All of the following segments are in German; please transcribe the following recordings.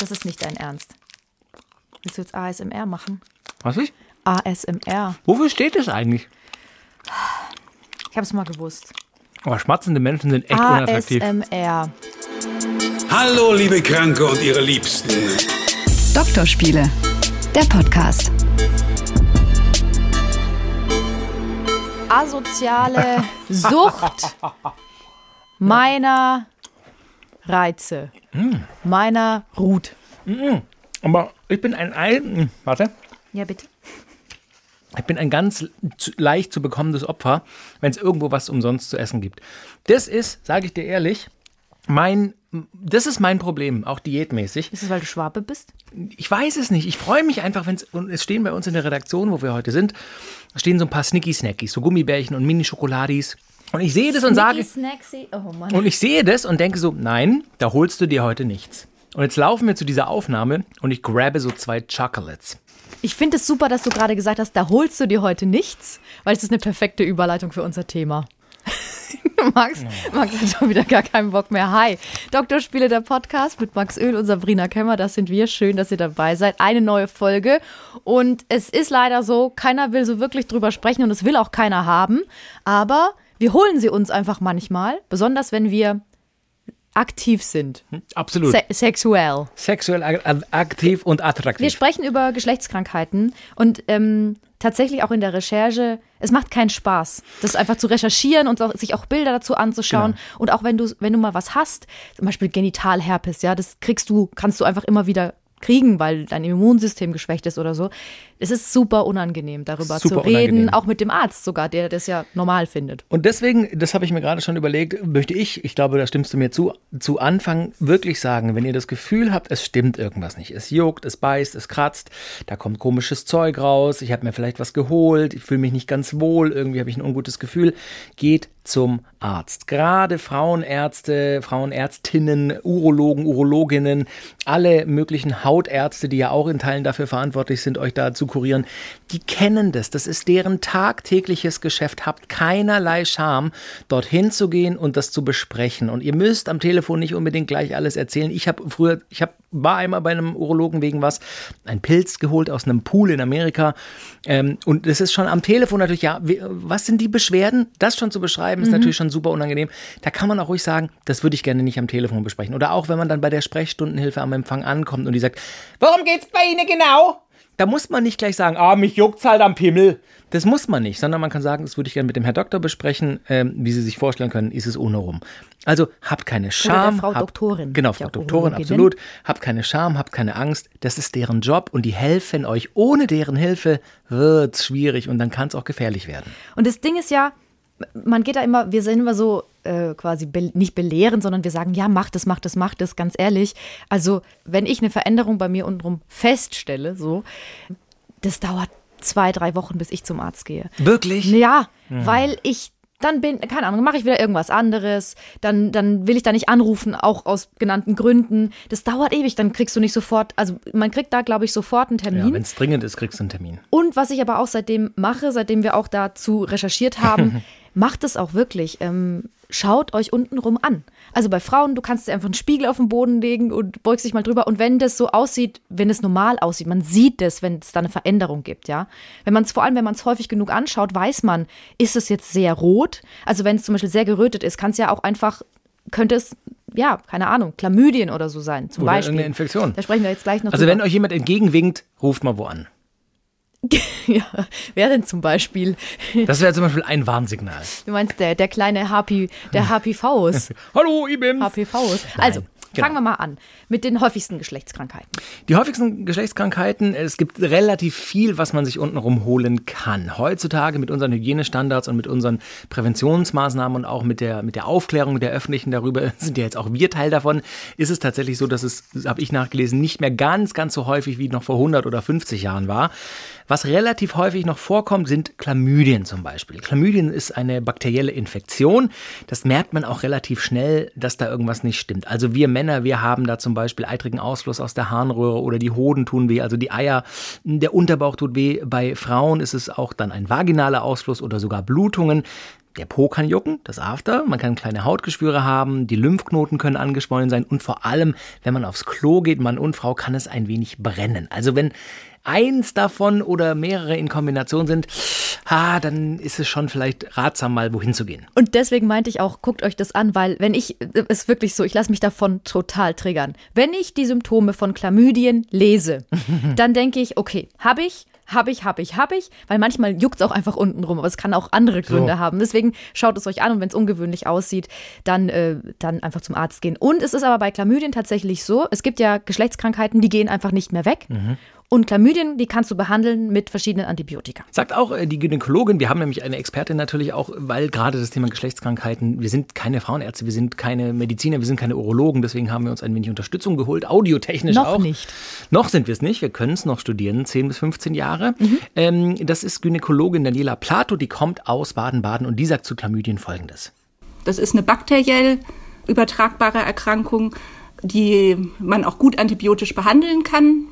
Das ist nicht dein Ernst. Willst du jetzt ASMR machen? Was ich? ASMR. Wofür steht das eigentlich? Ich habe es mal gewusst. Aber schmatzende Menschen sind echt unattraktiv. ASMR. Hallo, liebe Kranke und ihre Liebsten. Doktorspiele, der Podcast. Asoziale Sucht meiner Reize. Meiner Ruth. Aber ich bin ein, ein warte, Ja, bitte. ich bin ein ganz leicht zu bekommendes Opfer, wenn es irgendwo was umsonst zu essen gibt. Das ist, sage ich dir ehrlich, mein, das ist mein Problem, auch diätmäßig. Ist es, weil du Schwabe bist? Ich weiß es nicht. Ich freue mich einfach, wenn es, und es stehen bei uns in der Redaktion, wo wir heute sind, stehen so ein paar Snicky-Snackies, so Gummibärchen und Mini-Schokoladis. Und ich sehe das und sage, Snacksy. Oh Mann. und ich sehe das und denke so, nein, da holst du dir heute nichts. Und jetzt laufen wir zu dieser Aufnahme und ich grabbe so zwei Chocolates. Ich finde es super, dass du gerade gesagt hast, da holst du dir heute nichts, weil es ist eine perfekte Überleitung für unser Thema. Max, Max hat schon wieder gar keinen Bock mehr. Hi, Doktorspiele, der Podcast mit Max Öl und Sabrina Kemmer. Das sind wir. Schön, dass ihr dabei seid. Eine neue Folge. Und es ist leider so, keiner will so wirklich drüber sprechen und es will auch keiner haben. Aber wir holen sie uns einfach manchmal, besonders wenn wir aktiv sind. Absolut. Se sexuell. Sexuell ak- aktiv und Wir attraktiv. sprechen über Geschlechtskrankheiten und ähm, tatsächlich auch in der Recherche, es macht keinen Spaß, das einfach zu recherchieren und auch, sich auch Bilder dazu anzuschauen. Genau. Und auch wenn du, wenn du mal was hast, zum Beispiel Genitalherpes, ja, das kriegst du, kannst du einfach immer wieder kriegen, weil dein Immunsystem geschwächt ist oder so. Es ist super unangenehm, darüber Super zu reden, unangenehm. auch mit dem Arzt sogar, der das ja normal findet. Und deswegen, das habe ich mir gerade schon überlegt, möchte ich, ich glaube, da stimmst du mir zu, zu Anfang wirklich sagen, wenn ihr das Gefühl habt, es stimmt irgendwas nicht. Es juckt, es beißt, es kratzt, da kommt komisches Zeug raus, ich habe mir vielleicht was geholt, ich fühle mich nicht ganz wohl, irgendwie habe ich ein ungutes Gefühl, geht zum Arzt. Gerade Frauenärzte, Frauenärztinnen, Urologen, Urologinnen, alle möglichen Hautärzte, die ja auch in Teilen dafür verantwortlich sind, euch da kurieren, die kennen das. Das ist deren tagtägliches Geschäft. Habt keinerlei Scham, dorthin zu gehen und das zu besprechen. Und ihr müsst am Telefon nicht unbedingt gleich alles erzählen. Ich habe früher, ich habe war einmal bei einem Urologen wegen was, ein Pilz geholt aus einem Pool in Amerika. Ähm, und das ist schon am Telefon natürlich, ja, was sind die Beschwerden? Das schon zu beschreiben, ist natürlich schon super unangenehm. Da kann man auch ruhig sagen, das würde ich gerne nicht am Telefon besprechen. Oder auch, wenn man dann bei der Sprechstundenhilfe am Empfang ankommt und die sagt, worum geht's bei Ihnen genau? Da muss man nicht gleich sagen, ah, mich juckt's halt am Pimmel. Das muss man nicht, sondern man kann sagen, das würde ich gerne mit dem Herr Doktor besprechen. Ähm, wie Sie sich vorstellen können, ist es ohne rum. Also habt keine Scham. Frau habt, Doktorin. Genau, Ja, Frau Doktorin, absolut. Habt keine Scham, habt keine Angst. Das ist deren Job und die helfen euch. Ohne deren Hilfe wird's schwierig und dann kann es auch gefährlich werden. Und das Ding ist ja, man geht da immer, wir sind immer so äh, quasi be nicht belehren, sondern wir sagen, ja, mach das, mach das, mach das, ganz ehrlich. Also, wenn ich eine Veränderung bei mir untenrum feststelle, so, das dauert zwei, drei Wochen, bis ich zum Arzt gehe. Wirklich? Ja, weil ich dann bin, keine Ahnung, mache ich wieder irgendwas anderes, dann, dann will ich da nicht anrufen, auch aus genannten Gründen. Das dauert ewig, dann kriegst du nicht sofort, also man kriegt da, glaube ich, sofort einen Ja, Termin. wenn es dringend ist, kriegst du einen Termin. Und was ich aber auch seitdem mache, seitdem wir auch dazu recherchiert haben, macht es auch wirklich. Ähm, schaut euch untenrum an. Also bei Frauen, du kannst dir einfach einen Spiegel auf den Boden legen und beugst dich mal drüber. Und wenn das so aussieht, wenn es normal aussieht, man sieht es, wenn es da eine Veränderung gibt, ja. Wenn man es vor allem, wenn man es häufig genug anschaut, weiß man, ist es jetzt sehr rot. Also wenn es zum Beispiel sehr gerötet ist, kann es ja auch einfach, könnte es, ja, keine Ahnung, Chlamydien oder so sein, zum Oder Beispiel. irgendeine Infektion. Da sprechen wir jetzt gleich noch Also drüber. wenn euch jemand entgegenwinkt, ruft mal wo an. Ja, wer denn zum Beispiel? Das wäre zum Beispiel ein Warnsignal. Du meinst der, der kleine HP, der HPVs. Hallo, IBIM. HPVs. Also, genau. fangen wir mal an mit den häufigsten Geschlechtskrankheiten. Die häufigsten Geschlechtskrankheiten, es gibt relativ viel, was man sich untenrum holen kann. Heutzutage mit unseren Hygienestandards und mit unseren Präventionsmaßnahmen und auch mit der, mit der Aufklärung der Öffentlichen darüber, sind ja jetzt auch wir Teil davon, ist es tatsächlich so, dass es, habe ich nachgelesen, nicht mehr ganz, ganz so häufig wie noch vor 100 oder 50 Jahren war. Was relativ häufig noch vorkommt, sind Chlamydien zum Beispiel. Chlamydien ist eine bakterielle Infektion. Das merkt man auch relativ schnell, dass da irgendwas nicht stimmt. Also wir Männer, wir haben da zum Beispiel eitrigen Ausfluss aus der Harnröhre oder die Hoden tun weh, also die Eier, der Unterbauch tut weh. Bei Frauen ist es auch dann ein vaginaler Ausfluss oder sogar Blutungen. Der Po kann jucken, das After. Man kann kleine Hautgeschwüre haben, die Lymphknoten können angeschwollen sein und vor allem, wenn man aufs Klo geht, Mann und Frau, kann es ein wenig brennen. Also wenn eins davon oder mehrere in Kombination sind, ah, dann ist es schon vielleicht ratsam, mal wohin zu gehen. Und deswegen meinte ich auch, guckt euch das an, weil wenn ich, ist wirklich so, ich lasse mich davon total triggern. Wenn ich die Symptome von Chlamydien lese, dann denke ich, okay, habe ich, habe ich, habe ich, habe ich, weil manchmal juckt es auch einfach unten rum, aber es kann auch andere Gründe so. haben. Deswegen schaut es euch an und wenn es ungewöhnlich aussieht, dann, äh, dann einfach zum Arzt gehen. Und es ist aber bei Chlamydien tatsächlich so, es gibt ja Geschlechtskrankheiten, die gehen einfach nicht mehr weg. Mhm. Und Chlamydien, die kannst du behandeln mit verschiedenen Antibiotika. Sagt auch äh, die Gynäkologin, wir haben nämlich eine Expertin natürlich auch, weil gerade das Thema Geschlechtskrankheiten, wir sind keine Frauenärzte, wir sind keine Mediziner, wir sind keine Urologen, deswegen haben wir uns ein wenig Unterstützung geholt, audiotechnisch noch auch. Noch nicht. Noch sind wir es nicht, wir können es noch studieren, 10 bis 15 Jahre. Mhm. Ähm, das ist Gynäkologin Daniela Plato, die kommt aus Baden-Baden und die sagt zu Chlamydien folgendes. Das ist eine bakteriell übertragbare Erkrankung, die man auch gut antibiotisch behandeln kann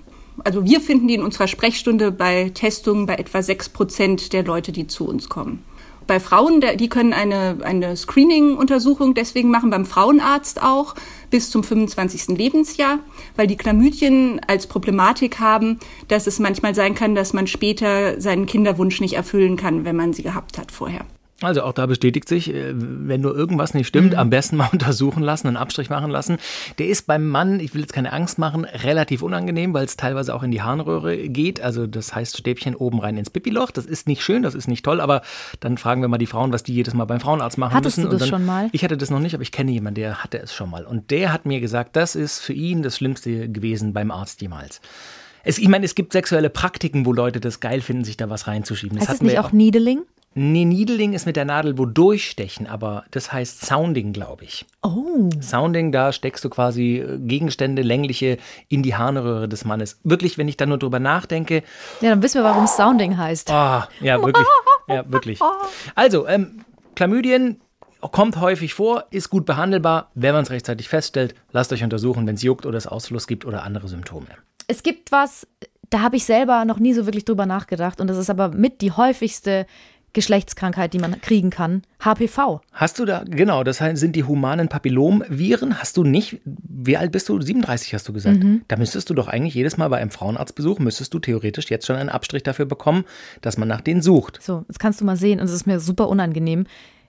also wir finden die in unserer Sprechstunde bei Testungen bei etwa sechs Prozent der Leute, die zu uns kommen. Bei Frauen, die können eine, eine Screening-Untersuchung deswegen machen, beim Frauenarzt auch, bis zum 25. Lebensjahr, weil die Chlamydien als Problematik haben, dass es manchmal sein kann, dass man später seinen Kinderwunsch nicht erfüllen kann, wenn man sie gehabt hat vorher. Also auch da bestätigt sich, äh, wenn nur irgendwas nicht stimmt, mhm. am besten mal untersuchen lassen, einen Abstrich machen lassen. Der ist beim Mann, ich will jetzt keine Angst machen, relativ unangenehm, weil es teilweise auch in die Harnröhre geht. Also das heißt Stäbchen oben rein ins Pipiloch. Das ist nicht schön, das ist nicht toll, aber dann fragen wir mal die Frauen, was die jedes Mal beim Frauenarzt machen Hattest müssen. Du das dann, schon mal? Ich hatte das noch nicht, aber ich kenne jemanden, der hatte es schon mal. Und der hat mir gesagt, das ist für ihn das Schlimmste gewesen beim Arzt jemals. Es, ich meine, es gibt sexuelle Praktiken, wo Leute das geil finden, sich da was reinzuschieben. Das heißt es nicht auch Needling? Nee, Needling ist mit der Nadel wo durchstechen, aber das heißt Sounding, glaube ich. Oh. Sounding, da steckst du quasi äh, Gegenstände, längliche, in die Harnröhre des Mannes. Wirklich, wenn ich da nur drüber nachdenke. Ja, dann wissen wir, warum Sounding heißt. Oh, ja, wirklich. Ja, wirklich. Also, ähm, Chlamydien kommt häufig vor, ist gut behandelbar, wenn man es rechtzeitig feststellt. Lasst euch untersuchen, wenn es juckt oder es Ausfluss gibt oder andere Symptome. Es gibt was, da habe ich selber noch nie so wirklich drüber nachgedacht und das ist aber mit die häufigste Geschlechtskrankheit, die man kriegen kann, HPV. Hast du da, genau, das sind die humanen Papillomviren. Hast du nicht, wie alt bist du? 37 hast du gesagt. Mhm. Da müsstest du doch eigentlich jedes Mal bei einem Frauenarztbesuch, müsstest du theoretisch jetzt schon einen Abstrich dafür bekommen, dass man nach denen sucht. So, jetzt kannst du mal sehen, und es ist mir super unangenehm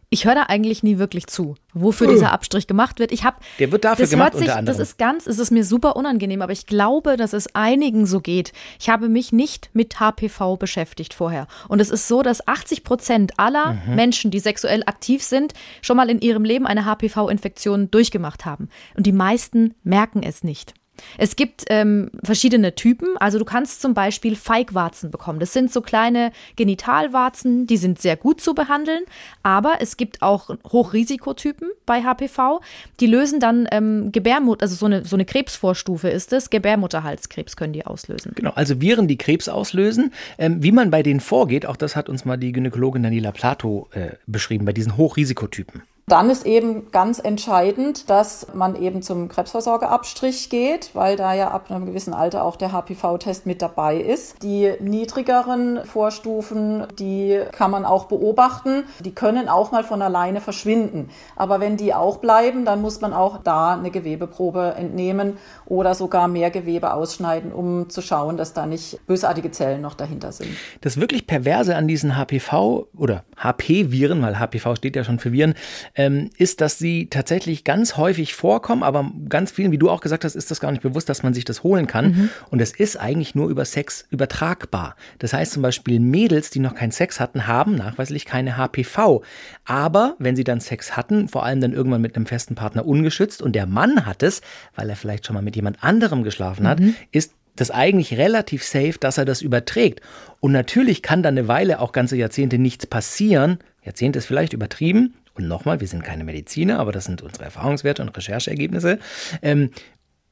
ich höre da eigentlich nie wirklich zu, wofür dieser Abstrich gemacht wird. Ich habe Der wird dafür das gemacht sich, unter anderem. Das ist ganz, es ist mir super unangenehm, aber ich glaube, dass es einigen so geht. Ich habe mich nicht mit HPV beschäftigt vorher. Und es ist so, dass 80 Prozent aller mhm. Menschen, die sexuell aktiv sind, schon mal in ihrem Leben eine HPV-Infektion durchgemacht haben. Und die meisten merken es nicht. Es gibt ähm, verschiedene Typen. Also du kannst zum Beispiel Feigwarzen bekommen. Das sind so kleine Genitalwarzen, die sind sehr gut zu behandeln. Aber es gibt auch Hochrisikotypen bei HPV. Die lösen dann ähm, Gebärmutter, also so eine, so eine Krebsvorstufe ist es. Gebärmutterhalskrebs können die auslösen. Genau, also Viren, die Krebs auslösen. Ähm, wie man bei denen vorgeht, auch das hat uns mal die Gynäkologin Daniela Plato äh, beschrieben, bei diesen Hochrisikotypen. Dann ist eben ganz entscheidend, dass man eben zum Krebsvorsorgeabstrich geht, weil da ja ab einem gewissen Alter auch der HPV-Test mit dabei ist. Die niedrigeren Vorstufen, die kann man auch beobachten. Die können auch mal von alleine verschwinden. Aber wenn die auch bleiben, dann muss man auch da eine Gewebeprobe entnehmen oder sogar mehr Gewebe ausschneiden, um zu schauen, dass da nicht bösartige Zellen noch dahinter sind. Das wirklich Perverse an diesen HPV oder HP-Viren, weil HPV steht ja schon für Viren, ähm, ist, dass sie tatsächlich ganz häufig vorkommen, aber ganz vielen, wie du auch gesagt hast, ist das gar nicht bewusst, dass man sich das holen kann. Mhm. Und es ist eigentlich nur über Sex übertragbar. Das heißt zum Beispiel Mädels, die noch keinen Sex hatten, haben nachweislich keine HPV. Aber wenn sie dann Sex hatten, vor allem dann irgendwann mit einem festen Partner ungeschützt und der Mann hat es, weil er vielleicht schon mal mit jemand anderem geschlafen hat, mhm. ist das eigentlich relativ safe, dass er das überträgt. Und natürlich kann da eine Weile, auch ganze Jahrzehnte, nichts passieren. Jahrzehnte ist vielleicht übertrieben, und nochmal, wir sind keine Mediziner, aber das sind unsere Erfahrungswerte und Rechercheergebnisse. Ähm,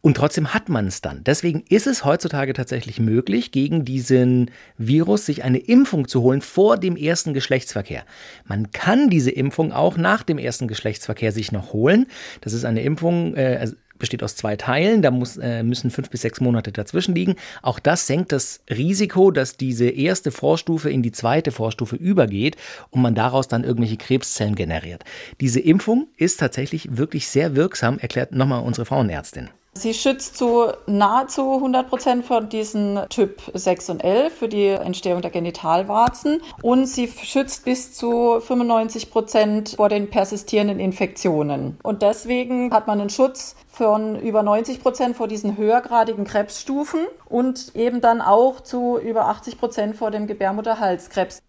und trotzdem hat man es dann. Deswegen ist es heutzutage tatsächlich möglich, gegen diesen Virus sich eine Impfung zu holen vor dem ersten Geschlechtsverkehr. Man kann diese Impfung auch nach dem ersten Geschlechtsverkehr sich noch holen. Das ist eine Impfung, äh, also besteht aus zwei Teilen, da muss, äh, müssen fünf bis sechs Monate dazwischen liegen. Auch das senkt das Risiko, dass diese erste Vorstufe in die zweite Vorstufe übergeht und man daraus dann irgendwelche Krebszellen generiert. Diese Impfung ist tatsächlich wirklich sehr wirksam, erklärt nochmal unsere Frauenärztin. Sie schützt zu nahezu 100 Prozent von diesen Typ 6 und 11 für die Entstehung der Genitalwarzen und sie schützt bis zu 95 Prozent vor den persistierenden Infektionen. Und deswegen hat man einen Schutz von über 90 Prozent vor diesen höhergradigen Krebsstufen und eben dann auch zu über 80 Prozent vor dem Gebärmutterhalskrebs.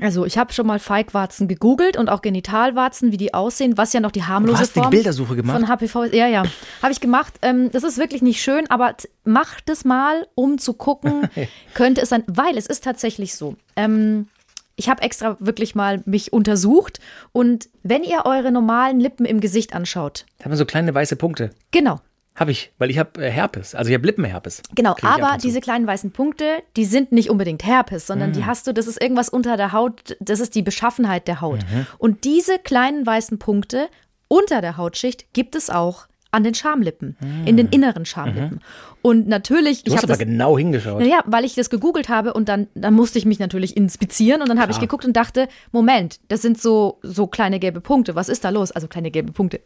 Also ich habe schon mal Feigwarzen gegoogelt und auch Genitalwarzen, wie die aussehen, was ja noch die harmlose Du hast die Form Bildersuche gemacht? von HPV ist. Ja, ja, habe ich gemacht. Ähm, das ist wirklich nicht schön, aber macht es mal, um zu gucken, könnte es sein, weil es ist tatsächlich so. Ähm, ich habe extra wirklich mal mich untersucht und wenn ihr eure normalen Lippen im Gesicht anschaut, Da haben wir so kleine weiße Punkte. genau, Habe ich, weil ich habe äh, Herpes, also ich habe Lippenherpes. Genau, aber diese kleinen weißen Punkte, die sind nicht unbedingt Herpes, sondern Mhm. die hast du, das ist irgendwas unter der Haut, das ist die Beschaffenheit der Haut. Mhm. Und diese kleinen weißen Punkte unter der Hautschicht gibt es auch an den Schamlippen, in den inneren Schamlippen. Und natürlich, Mhm. Du ich habe aber das genau hingeschaut. naja, weil ich das gegoogelt habe und dann, dann musste ich mich natürlich inspizieren und dann habe ich geguckt und dachte, Moment, das sind so, so kleine gelbe Punkte. Was ist da los? Also kleine gelbe Punkte.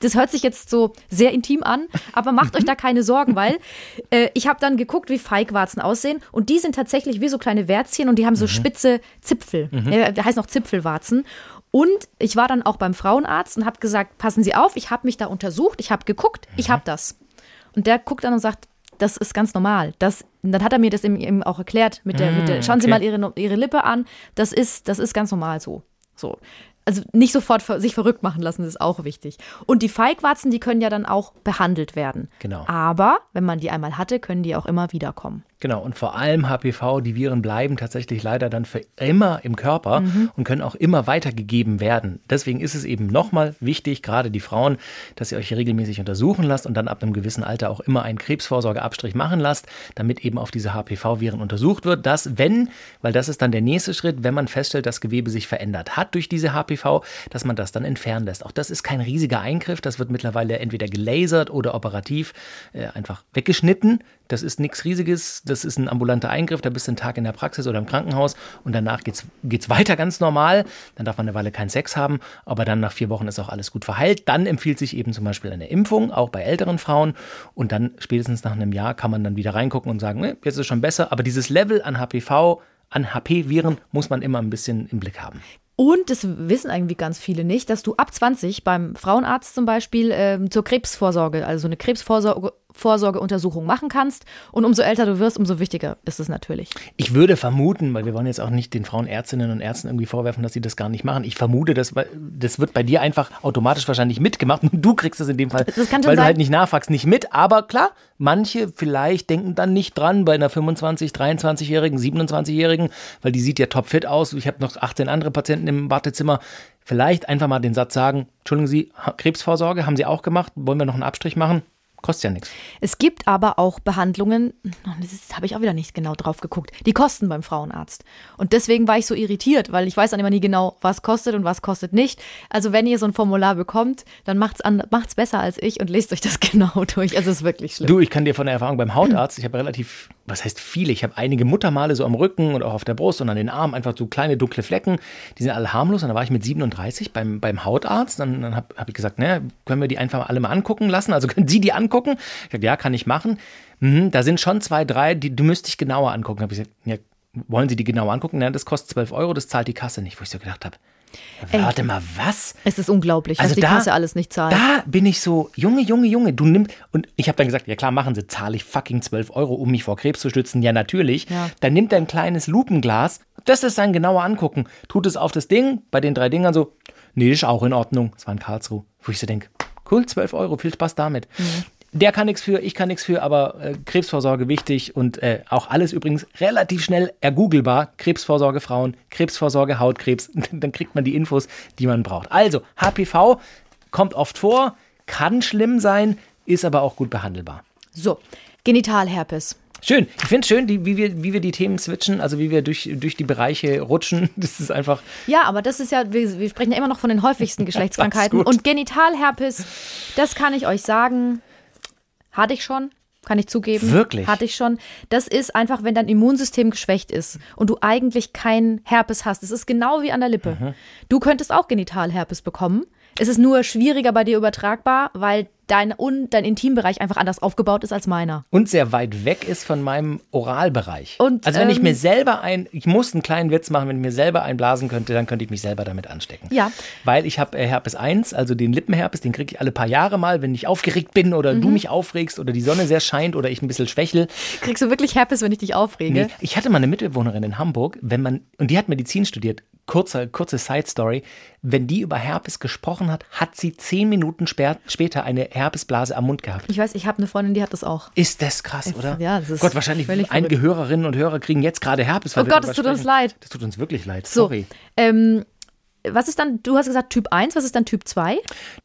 Das hört sich jetzt so sehr intim an, aber macht euch da keine Sorgen, weil äh, ich habe dann geguckt, wie Feigwarzen aussehen und die sind tatsächlich wie so kleine Wärzchen und die haben so spitze Zipfel. Ja, der heißt noch Zipfelwarzen. Und ich war dann auch beim Frauenarzt und habe gesagt, passen Sie auf, ich habe mich da untersucht, ich habe geguckt, ich habe das. Und der guckt dann und sagt, das ist ganz normal. Das, dann hat er mir das eben, auch erklärt mit der, mit der schauen Sie okay. mal Ihre, Ihre Lippe an, das ist, das ist ganz normal so. So. Also nicht sofort sich verrückt machen lassen, das ist auch wichtig. Und die Feigwarzen, die können ja dann auch behandelt werden. Genau. Aber wenn man die einmal hatte, können die auch immer wiederkommen. Genau, und vor allem HPV, die Viren bleiben tatsächlich leider dann für immer im Körper Mhm. und können auch immer weitergegeben werden. Deswegen ist es eben nochmal wichtig, gerade die Frauen, dass ihr euch regelmäßig untersuchen lasst und dann ab einem gewissen Alter auch immer einen Krebsvorsorgeabstrich machen lasst, damit eben auf diese HPV-Viren untersucht wird, dass wenn, weil das ist dann der nächste Schritt, wenn man feststellt, dass Gewebe sich verändert hat durch diese HPV, dass man das dann entfernen lässt. Auch das ist kein riesiger Eingriff, das wird mittlerweile entweder gelasert oder operativ äh, einfach weggeschnitten. Das ist nichts Riesiges, das ist ein ambulanter Eingriff, da bist du einen Tag in der Praxis oder im Krankenhaus und danach geht's, geht's weiter ganz normal. Dann darf man eine Weile keinen Sex haben, aber dann nach vier Wochen ist auch alles gut verheilt. Dann empfiehlt sich eben zum Beispiel eine Impfung, auch bei älteren Frauen. Und dann spätestens nach einem Jahr kann man dann wieder reingucken und sagen, ne, jetzt ist es schon besser. Aber dieses Level an HPV, an HP-Viren muss man immer ein bisschen im Blick haben. Und das wissen irgendwie ganz viele nicht, dass du ab 20 beim Frauenarzt zum Beispiel ähm, zur Krebsvorsorge, also eine Krebsvorsorge Vorsorgeuntersuchung machen kannst. Und umso älter du wirst, umso wichtiger ist es natürlich. Ich würde vermuten, weil wir wollen jetzt auch nicht den Frauenärztinnen und Ärzten irgendwie vorwerfen, dass sie das gar nicht machen. Ich vermute, das, das wird bei dir einfach automatisch wahrscheinlich mitgemacht. Und du kriegst es in dem Fall, weil du sein. halt nicht nachfragst, nicht mit. Aber klar, manche vielleicht denken dann nicht dran bei einer 25, 23-Jährigen, 27-Jährigen, weil die sieht ja topfit aus. Ich habe noch 18 andere Patienten im Wartezimmer. Vielleicht einfach mal den Satz sagen, Entschuldigen Sie, Krebsvorsorge haben Sie auch gemacht? Wollen wir noch einen Abstrich machen? Kostet ja nichts. Es gibt aber auch Behandlungen, das habe ich auch wieder nicht genau drauf geguckt, die kosten beim Frauenarzt. Und deswegen war ich so irritiert, weil ich weiß dann immer nie genau, was kostet und was kostet nicht. Also wenn ihr so ein Formular bekommt, dann macht's, an, macht's besser als ich und lest euch das genau durch. Also es ist wirklich schlimm. Du, ich kann dir von der Erfahrung beim Hautarzt, ich habe relativ, was heißt viele, ich habe einige Muttermale so am Rücken und auch auf der Brust und an den Armen einfach so kleine dunkle Flecken, die sind alle harmlos. Und dann war ich mit 37 beim, beim Hautarzt, dann, dann habe hab ich gesagt, ne, können wir die einfach alle mal angucken lassen? Also können Sie die angucken? Ich sagte, ja, kann ich machen. Mhm, da sind schon zwei, drei, die du müsste ich genauer angucken. Habe ich gesagt, ja, wollen Sie die genauer angucken? Nein, das kostet 12 Euro, das zahlt die Kasse nicht. Wo ich so gedacht habe, warte mal, was? Es ist unglaublich, was Also die da- Kasse alles nicht zahlt. Da bin ich so, Junge, Junge, Junge, du nimmst. Und ich habe dann gesagt, ja klar, machen Sie, zahle ich fucking 12 Euro, um mich vor Krebs zu schützen. Ja, natürlich. Ja. Dann nimmt er ein kleines Lupenglas, das ist sein genauer angucken, tut es auf das Ding, bei den drei Dingern so, nee, ist auch in Ordnung. Das war in Karlsruhe. Wo ich so denke, cool, 12 Euro, viel Spaß damit. Der kann nichts für, ich kann nichts für, aber äh, Krebsvorsorge wichtig und äh, auch alles übrigens relativ schnell ergoogelbar. Krebsvorsorge Frauen, Krebsvorsorge Hautkrebs. Dann kriegt man die Infos, die man braucht. Also, HPV kommt oft vor, kann schlimm sein, ist aber auch gut behandelbar. So, Genitalherpes. Schön. Ich finde es schön, die, wie, wir, wie wir die Themen switchen, also wie wir durch, durch die Bereiche rutschen. Das ist einfach. Ja, aber das ist ja, wir, wir sprechen ja immer noch von den häufigsten Geschlechtskrankheiten. Und Genitalherpes, das kann ich euch sagen, Hatte ich schon. Kann ich zugeben. Wirklich? Hatte ich schon. Das ist einfach, wenn dein Immunsystem geschwächt ist und du eigentlich keinen Herpes hast. Es ist genau wie an der Lippe. Mhm. Du könntest auch Genitalherpes bekommen. Es ist nur schwieriger bei dir übertragbar, weil dein, un, dein Intimbereich einfach anders aufgebaut ist als meiner. Und sehr weit weg ist von meinem Oralbereich. Und, also wenn ich ähm, mir selber ein, ich muss einen kleinen Witz machen, wenn ich mir selber einblasen könnte, dann könnte ich mich selber damit anstecken. Ja. Weil ich habe äh, Herpes 1, also den Lippenherpes, den kriege ich alle paar Jahre mal, wenn ich aufgeregt bin oder Mhm. du mich aufregst oder die Sonne sehr scheint oder ich ein bisschen schwächel. Kriegst du wirklich Herpes, wenn ich dich aufrege? Nee, ich hatte mal eine Mitbewohnerin in Hamburg, wenn man, und die hat Medizin studiert, kurze, kurze Side-Story, wenn die über Herpes gesprochen hat, hat sie zehn Minuten später eine Herpesblase am Mund gehabt. Ich weiß, ich habe eine Freundin, die hat das auch. Ist das krass, oder? ja, das ist Gott, wahrscheinlich einige Hörerinnen und Hörer kriegen jetzt gerade Herpes. weil Oh Gott, es tut uns leid. Das tut uns wirklich leid. So, Sorry. ähm, was ist dann, du hast gesagt Typ 1, was ist dann Typ 2?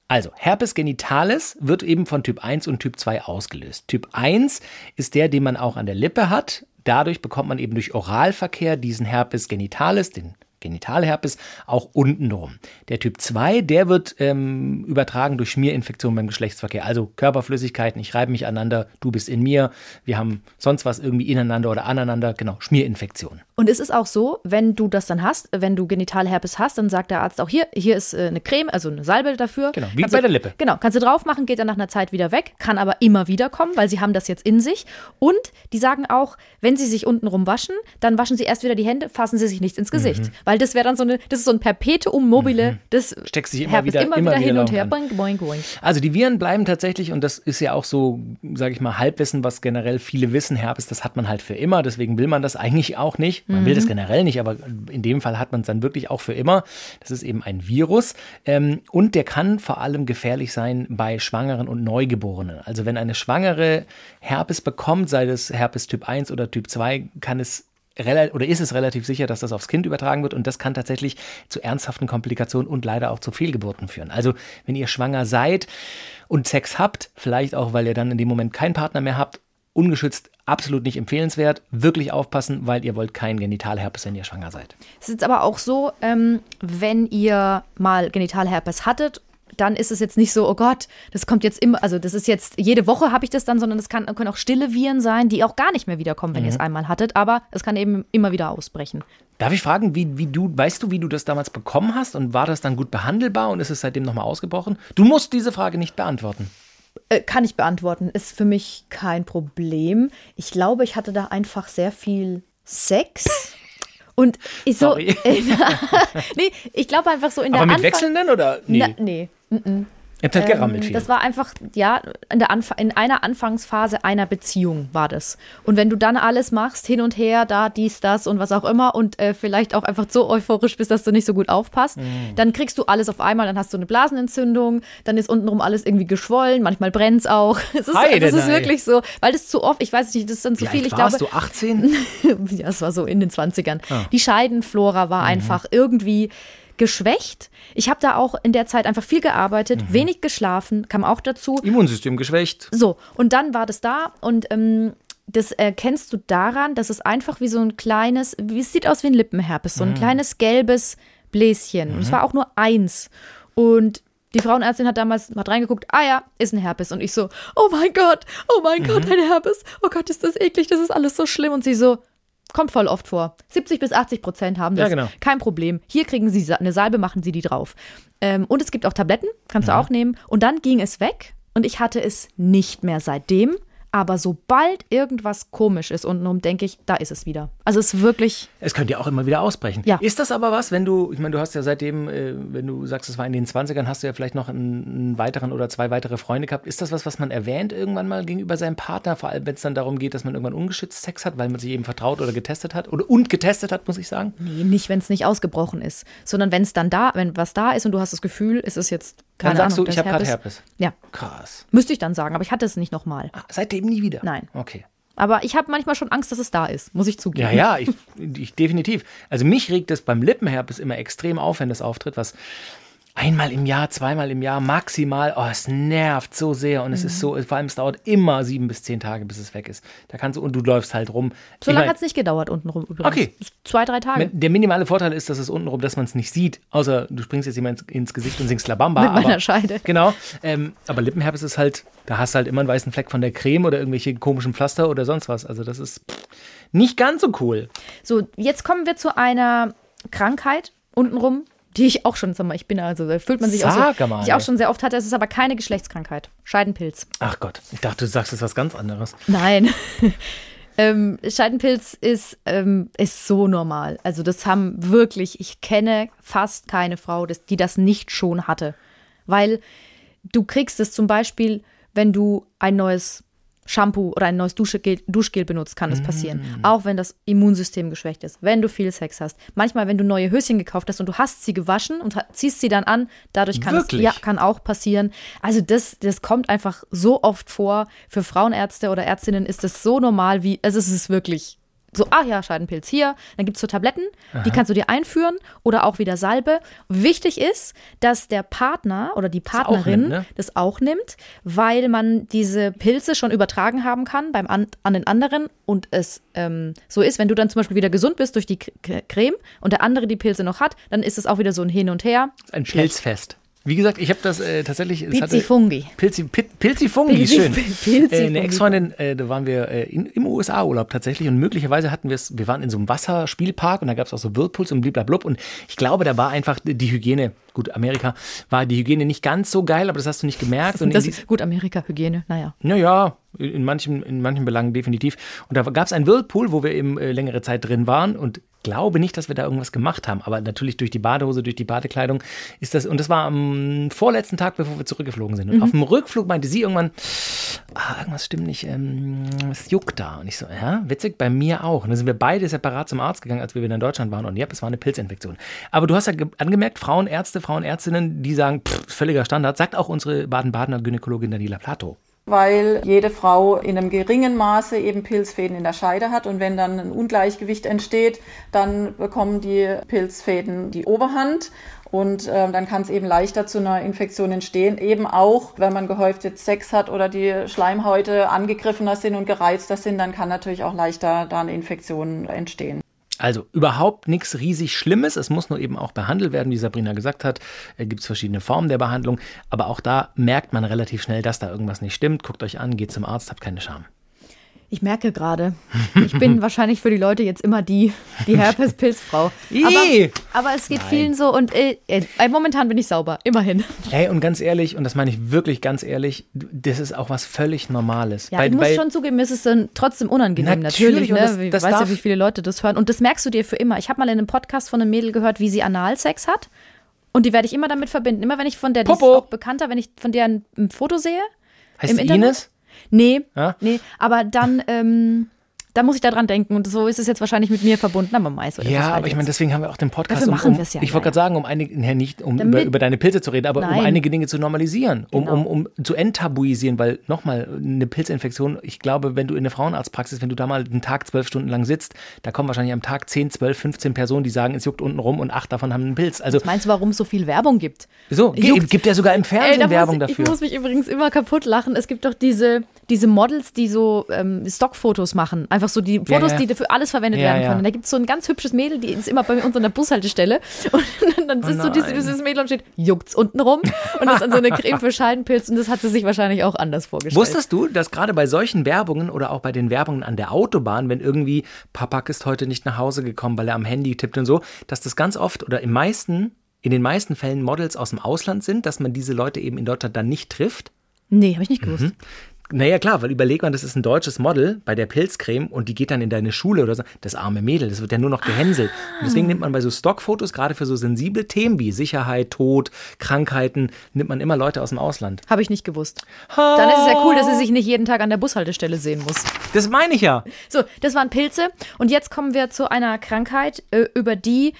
Also, Herpes genitalis wird eben von Typ 1 und Typ 2 ausgelöst. Typ 1 ist der, den man auch an der Lippe hat. Dadurch bekommt man eben durch Oralverkehr diesen Herpes genitalis, den Genitalherpes, auch untenrum. Der Typ 2, der wird ähm, übertragen durch Schmierinfektionen beim Geschlechtsverkehr. Also Körperflüssigkeiten, ich reibe mich aneinander, du bist in mir, wir haben sonst was irgendwie ineinander oder aneinander, genau, Schmierinfektion. Und es ist auch so, wenn du das dann hast, wenn du Genitalherpes hast, dann sagt der Arzt auch hier, hier ist äh, eine Creme, also eine Salbe dafür. Genau, wie Kannst bei der Lippe. Genau, kannst du drauf machen, geht dann nach einer Zeit wieder weg, kann aber immer wieder kommen, weil sie haben das jetzt in sich. Und die sagen auch, wenn sie sich untenrum waschen, dann waschen sie erst wieder die Hände, fassen sie sich nicht ins Gesicht. Mhm. Weil das wäre dann so eine, das ist so ein Perpetuum mobile des Steckst dich immer Herpes. wieder- immer immer wieder wieder hin und her. Boing, boing, boing. Also die Viren bleiben tatsächlich, und das ist ja auch so, sage ich mal, Halbwissen, was generell viele wissen, Herpes, das hat man halt für immer, deswegen will man das eigentlich auch nicht. Man will das generell nicht, aber in dem Fall hat man es dann wirklich auch für immer. Das ist eben ein Virus ähm, und der kann vor allem gefährlich sein bei Schwangeren und Neugeborenen. Also wenn eine Schwangere Herpes bekommt, sei das Herpes Typ 1 oder Typ 2, kann es oder ist es relativ sicher, dass das aufs Kind übertragen wird und das kann tatsächlich zu ernsthaften Komplikationen und leider auch zu Fehlgeburten führen. Also wenn ihr schwanger seid und Sex habt, vielleicht auch, weil ihr dann in dem Moment keinen Partner mehr habt, ungeschützt absolut nicht empfehlenswert. Wirklich aufpassen, weil ihr wollt keinen Genitalherpes, wenn ihr schwanger seid. Es ist jetzt aber auch so, ähm, wenn ihr mal Genitalherpes hattet, dann ist es jetzt nicht so, oh Gott, das kommt jetzt immer, also das ist jetzt, jede Woche habe ich das dann, sondern es kann, können auch stille Viren sein, die auch gar nicht mehr wiederkommen, wenn ihr es einmal hattet, aber es kann eben immer wieder ausbrechen. Darf ich fragen, wie, wie du, weißt du, wie du das damals bekommen hast und war das dann gut behandelbar und ist es seitdem nochmal ausgebrochen? Du musst diese Frage nicht beantworten. Äh, kann ich beantworten, ist für mich kein Problem. Ich glaube, ich hatte da einfach sehr viel Sex. Und ich so. Sorry. nee, ich glaube einfach so in der Aber mit Anfang- wechselnden oder? Nee. Na, nee. Ihr habt halt gerammelt viel. Ähm, Das war einfach, ja, in, in einer Anfangsphase einer Beziehung war das. Und wenn du dann alles machst, hin und her, da, dies, das und was auch immer und äh, vielleicht auch einfach so euphorisch bist, dass du nicht so gut aufpasst, Mhm. dann kriegst du alles auf einmal, dann hast du eine Blasenentzündung, dann ist untenrum alles irgendwie geschwollen, manchmal brennt es auch. Es ist, Heide, das ist nein. wirklich so, weil das zu oft, ich weiß nicht, das sind zu Wie viel, alt ich glaube. warst du 18? ja, es war so in den 20ern. Ah. Die Scheidenflora Mhm. war einfach irgendwie geschwächt. Ich habe da auch in der Zeit einfach viel gearbeitet, Mhm. wenig geschlafen, kam auch dazu. Immunsystem geschwächt. So, und dann war das da und ähm, das erkennst du daran, dass es einfach wie so ein kleines, wie es sieht aus wie ein Lippenherpes, so ein kleines gelbes Bläschen. Und es war auch nur eins. Und die Frauenärztin hat damals hat reingeguckt, ah ja, ist ein Herpes. Und ich so, oh mein Gott, oh mein Gott, ein Herpes. Oh Gott, ist das eklig, das ist alles so schlimm. Und sie so, kommt voll oft vor. 70 bis 80 Prozent haben das. Ja, genau. Kein Problem. Hier kriegen sie eine Salbe, machen sie die drauf. Ähm, und es gibt auch Tabletten, kannst du auch nehmen. Und dann ging es weg und ich hatte es nicht mehr seitdem. Aber sobald irgendwas komisch ist untenrum, denke ich, da ist es wieder. Also es ist wirklich, Es könnte ja auch immer wieder ausbrechen. Ja. Ist das aber was, wenn du, ich meine, du hast ja seitdem, äh, wenn du sagst, es war in den 20ern, hast du ja vielleicht noch einen, einen weiteren oder zwei weitere Freunde gehabt. Ist das was, was man erwähnt irgendwann mal gegenüber seinem Partner, vor allem wenn es dann darum geht, dass man irgendwann ungeschützt Sex hat, weil man sich eben vertraut oder getestet hat? Oder und getestet hat, muss ich sagen? nee, nicht, wenn es nicht ausgebrochen ist, sondern wenn es dann da, wenn was da ist und du hast das Gefühl, es ist jetzt, keine dann sagst Ahnung, du, ich habe gerade Herpes. Ja, Krass. müsste ich dann sagen, aber ich hatte es nicht nochmal. Ah, seitdem nie wieder? Nein. Okay. Aber ich habe manchmal schon Angst, dass es da ist, muss ich zugeben. Ja, ja, ich, ich definitiv. Also mich regt es beim Lippenherpes immer extrem auf, wenn das auftritt, was Einmal im Jahr, zweimal im Jahr, maximal. Oh, es nervt so sehr und es ist so, vor allem es dauert immer sieben bis zehn Tage, bis es weg ist. Da kannst du, und du läufst halt rum. So Ich lange hat es nicht gedauert untenrum übrigens. Okay. Zwei, drei Tage. Der minimale Vorteil ist, dass es untenrum, dass man es nicht sieht. Außer du springst jetzt jemand ins, ins Gesicht und singst La Bamba. Mit meiner aber, Scheide. Genau. Ähm, aber Lippenherpes ist halt, da hast du halt immer einen weißen Fleck von der Creme oder irgendwelche komischen Pflaster oder sonst was. Also das ist pff, nicht ganz so cool. So, jetzt kommen wir zu einer Krankheit untenrum, die ich auch schon, sag mal, ich bin also, da fühlt man sich Sag auch so, mal. die ich auch schon sehr oft hatte. Es ist aber keine Geschlechtskrankheit. Scheidenpilz. Ach Gott, ich dachte, du sagst jetzt was ganz anderes. Nein. ähm, Scheidenpilz ist, ähm, ist so normal. Also das haben wirklich, ich kenne fast keine Frau, das, die das nicht schon hatte. Weil du kriegst es zum Beispiel, wenn du ein neues Shampoo oder ein neues Duschgel, Duschgel benutzt, kann das passieren. Auch wenn das Immunsystem geschwächt ist, wenn du viel Sex hast. Manchmal, wenn du neue Höschen gekauft hast und du hast sie gewaschen und ziehst sie dann an, dadurch kann Wirklich? es ja, kann auch passieren. Also das, das kommt einfach so oft vor. Für Frauenärzte oder Ärztinnen ist das so normal, wie also es ist wirklich so, ah ja, Scheidenpilz hier. Dann gibt es so Tabletten, die kannst du dir einführen oder auch wieder Salbe. Wichtig ist, dass der Partner oder die auch Partnerin nimmt, ne? das auch nimmt, weil man diese Pilze schon übertragen haben kann beim an, an den anderen und es ähm, so ist, wenn du dann zum Beispiel wieder gesund bist durch die Creme und der andere die Pilze noch hat, dann ist es auch wieder so ein Hin und Her. Ein Pilzfest. Wie gesagt, ich habe das äh, tatsächlich. Pizifungi. Pilzi, Pit, Pilzifungi, Pilzi- schön. Pilzifungi. Äh, eine Ex-Freundin, äh, da waren wir äh, in, im USA-Urlaub tatsächlich und möglicherweise hatten wir es, wir waren in so einem Wasserspielpark und da gab es auch so Whirlpools und bliblablub und ich glaube, da war einfach die Hygiene, gut, Amerika, war die Hygiene nicht ganz so geil, aber das hast du nicht gemerkt. Das, gut, Amerika, Hygiene, naja. naja, in manchen, in manchen Belangen definitiv. Und da gab es einen Whirlpool, wo wir eben äh, längere Zeit drin waren und glaube nicht, dass wir da irgendwas gemacht haben. Aber natürlich durch die Badehose, durch die Badekleidung ist das. Und das war am vorletzten Tag, bevor wir zurückgeflogen sind. Und auf dem Rückflug meinte sie irgendwann, ah, irgendwas stimmt nicht, ähm, es juckt da. Und ich so, ja, witzig, bei mir auch. Und dann sind wir beide separat zum Arzt gegangen, als wir wieder in Deutschland waren. Und ja, es war eine Pilzinfektion. Aber du hast ja ge- angemerkt, Frauenärzte, Frauenärztinnen, die sagen, pff, völliger Standard, sagt auch unsere Baden-Badener Gynäkologin Daniela Plato. Weil jede Frau in einem geringen Maße eben Pilzfäden in der Scheide hat. Und wenn dann ein Ungleichgewicht entsteht, dann bekommen die Pilzfäden die Oberhand. Und ähm, dann kann es eben leichter zu einer Infektion entstehen, eben auch, wenn man gehäuft jetzt Sex hat oder die Schleimhäute angegriffener sind und gereizter sind, dann kann natürlich auch leichter da eine Infektion entstehen. Also überhaupt nichts riesig Schlimmes. Es muss nur eben auch behandelt werden, wie Sabrina gesagt hat. Gibt es verschiedene Formen der Behandlung. Aber auch da merkt man relativ schnell, dass da irgendwas nicht stimmt. Guckt euch an, geht zum Arzt, habt keine Scham. Ich merke gerade, ich bin wahrscheinlich für die Leute jetzt immer die, die Herpes-Pilzfrau. Aber, aber es geht vielen so und äh, äh, momentan bin ich sauber, immerhin. Ey, und ganz ehrlich, und das meine ich wirklich ganz ehrlich, das ist auch was völlig Normales. Ja, ich muss schon zugeben, es ist dann trotzdem unangenehm, Natürlich, natürlich. und ne? das- Ich das weiß ja, wie viele Leute das hören. Und das merkst du dir für immer. Ich habe mal in einem Podcast von einem Mädel gehört, wie sie Analsex hat. Und die werde ich immer damit verbinden. Immer wenn ich von der, die ist auch bekannter, wenn ich von der ein, ein Foto sehe. heißt im Internet? Ines? Nee, Ja? nee, aber dann, ähm, da muss ich da dran denken. Und so ist es jetzt wahrscheinlich mit mir verbunden, aber Mais oder Ja, halt aber ich meine, jetzt. deswegen haben wir auch den Podcast, Dafür um, machen um wir's ja, ich ja, wollte gerade ja. sagen, um einige, ja, nicht um Damit- über, über deine Pilze zu reden, aber um Nein. einige Dinge zu normalisieren, um, Genau. um, um zu enttabuisieren, weil nochmal, eine Pilzinfektion, ich glaube, wenn du in der Frauenarztpraxis, wenn du da mal einen Tag zwölf Stunden lang sitzt, da kommen wahrscheinlich am Tag 10, 12, 15 Personen, die sagen, es juckt unten rum und acht davon haben einen Pilz. Also, Meinst du, warum es so viel Werbung gibt? so, Juckt's? gibt ja sogar im Fernsehen Ey, da Werbung ich, dafür. Ich muss mich übrigens immer kaputt lachen. Es gibt doch diese, diese Models, die so ähm, Stockfotos machen. Einfach so die Fotos, ja. die für alles verwendet Ja, werden ja. können. Da gibt es so ein ganz hübsches Mädel, die ist immer bei uns an der Bushaltestelle. Und dann sitzt so dieses, Oh nein. dieses Mädel und steht, juckt's unten rum. Und das ist an so eine Creme für Scheidenpilz. Und das hat sie sich wahrscheinlich auch anders vorgestellt. Wusstest du, dass gerade bei solchen Werbungen oder auch bei den Werbungen an der Autobahn, wenn irgendwie Papak ist heute nicht nach Hause gekommen, weil er am Handy tippt und so, dass das ganz oft oder im meisten, in den meisten Fällen Models aus dem Ausland sind, dass man diese Leute eben in Deutschland dann nicht trifft? Nee, habe ich nicht gewusst. Naja, klar, weil überleg mal, das ist ein deutsches Model bei der Pilzcreme und die geht dann in deine Schule oder so. Das arme Mädel, das wird ja nur noch gehänselt. Und deswegen nimmt man bei so Stockfotos, gerade für so sensible Themen wie Sicherheit, Tod, Krankheiten, nimmt man immer Leute aus dem Ausland. Habe ich nicht gewusst. Dann ist es ja cool, dass sie sich nicht jeden Tag an der Bushaltestelle sehen muss. Das meine ich ja. So, das waren Pilze. Und jetzt kommen wir zu einer Krankheit, äh, über die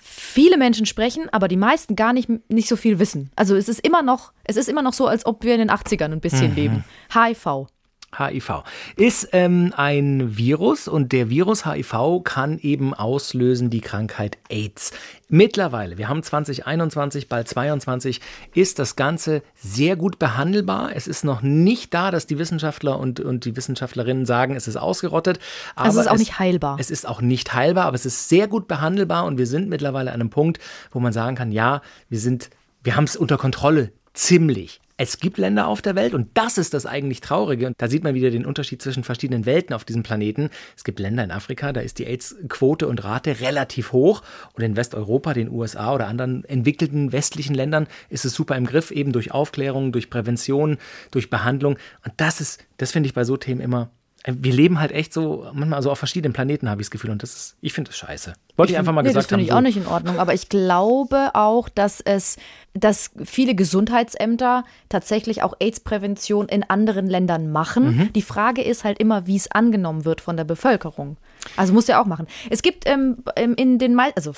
viele Menschen sprechen, aber die meisten gar nicht, nicht so viel wissen. Also es ist immer noch, es ist immer noch so, als ob wir in den 80ern ein bisschen leben. HIV. HIV ist ähm, ein Virus und der Virus HIV kann eben auslösen die Krankheit AIDS. Mittlerweile, wir haben 2021, bald 22, ist das Ganze sehr gut behandelbar. Es ist noch nicht da, dass die Wissenschaftler und, und die Wissenschaftlerinnen sagen, es ist ausgerottet. Aber also es ist auch es, nicht heilbar. Es ist auch nicht heilbar, aber es ist sehr gut behandelbar und wir sind mittlerweile an einem Punkt, wo man sagen kann, ja, wir sind, wir haben es unter Kontrolle. Ziemlich. Es gibt Länder auf der Welt und das ist das eigentlich Traurige. Und da sieht man wieder den Unterschied zwischen verschiedenen Welten auf diesem Planeten. Es gibt Länder in Afrika, da ist die AIDS-Quote und Rate relativ hoch. Und in Westeuropa, den USA oder anderen entwickelten westlichen Ländern ist es super im Griff, eben durch Aufklärung, durch Prävention, durch Behandlung. Und das ist, das finde ich bei so Themen immer wir leben halt echt so, manchmal so auf verschiedenen Planeten, habe ich das Gefühl. Und das ist, ich finde das scheiße. Wollte ich, ich einfach mal nee, gesagt das haben. Das finde ich so. auch nicht in Ordnung. Aber ich glaube auch, dass es, dass viele Gesundheitsämter tatsächlich auch AIDS-Prävention in anderen Ländern machen. Mhm. Die Frage ist halt immer, wie es angenommen wird von der Bevölkerung. Also muss ja auch machen. Es gibt ähm, in den also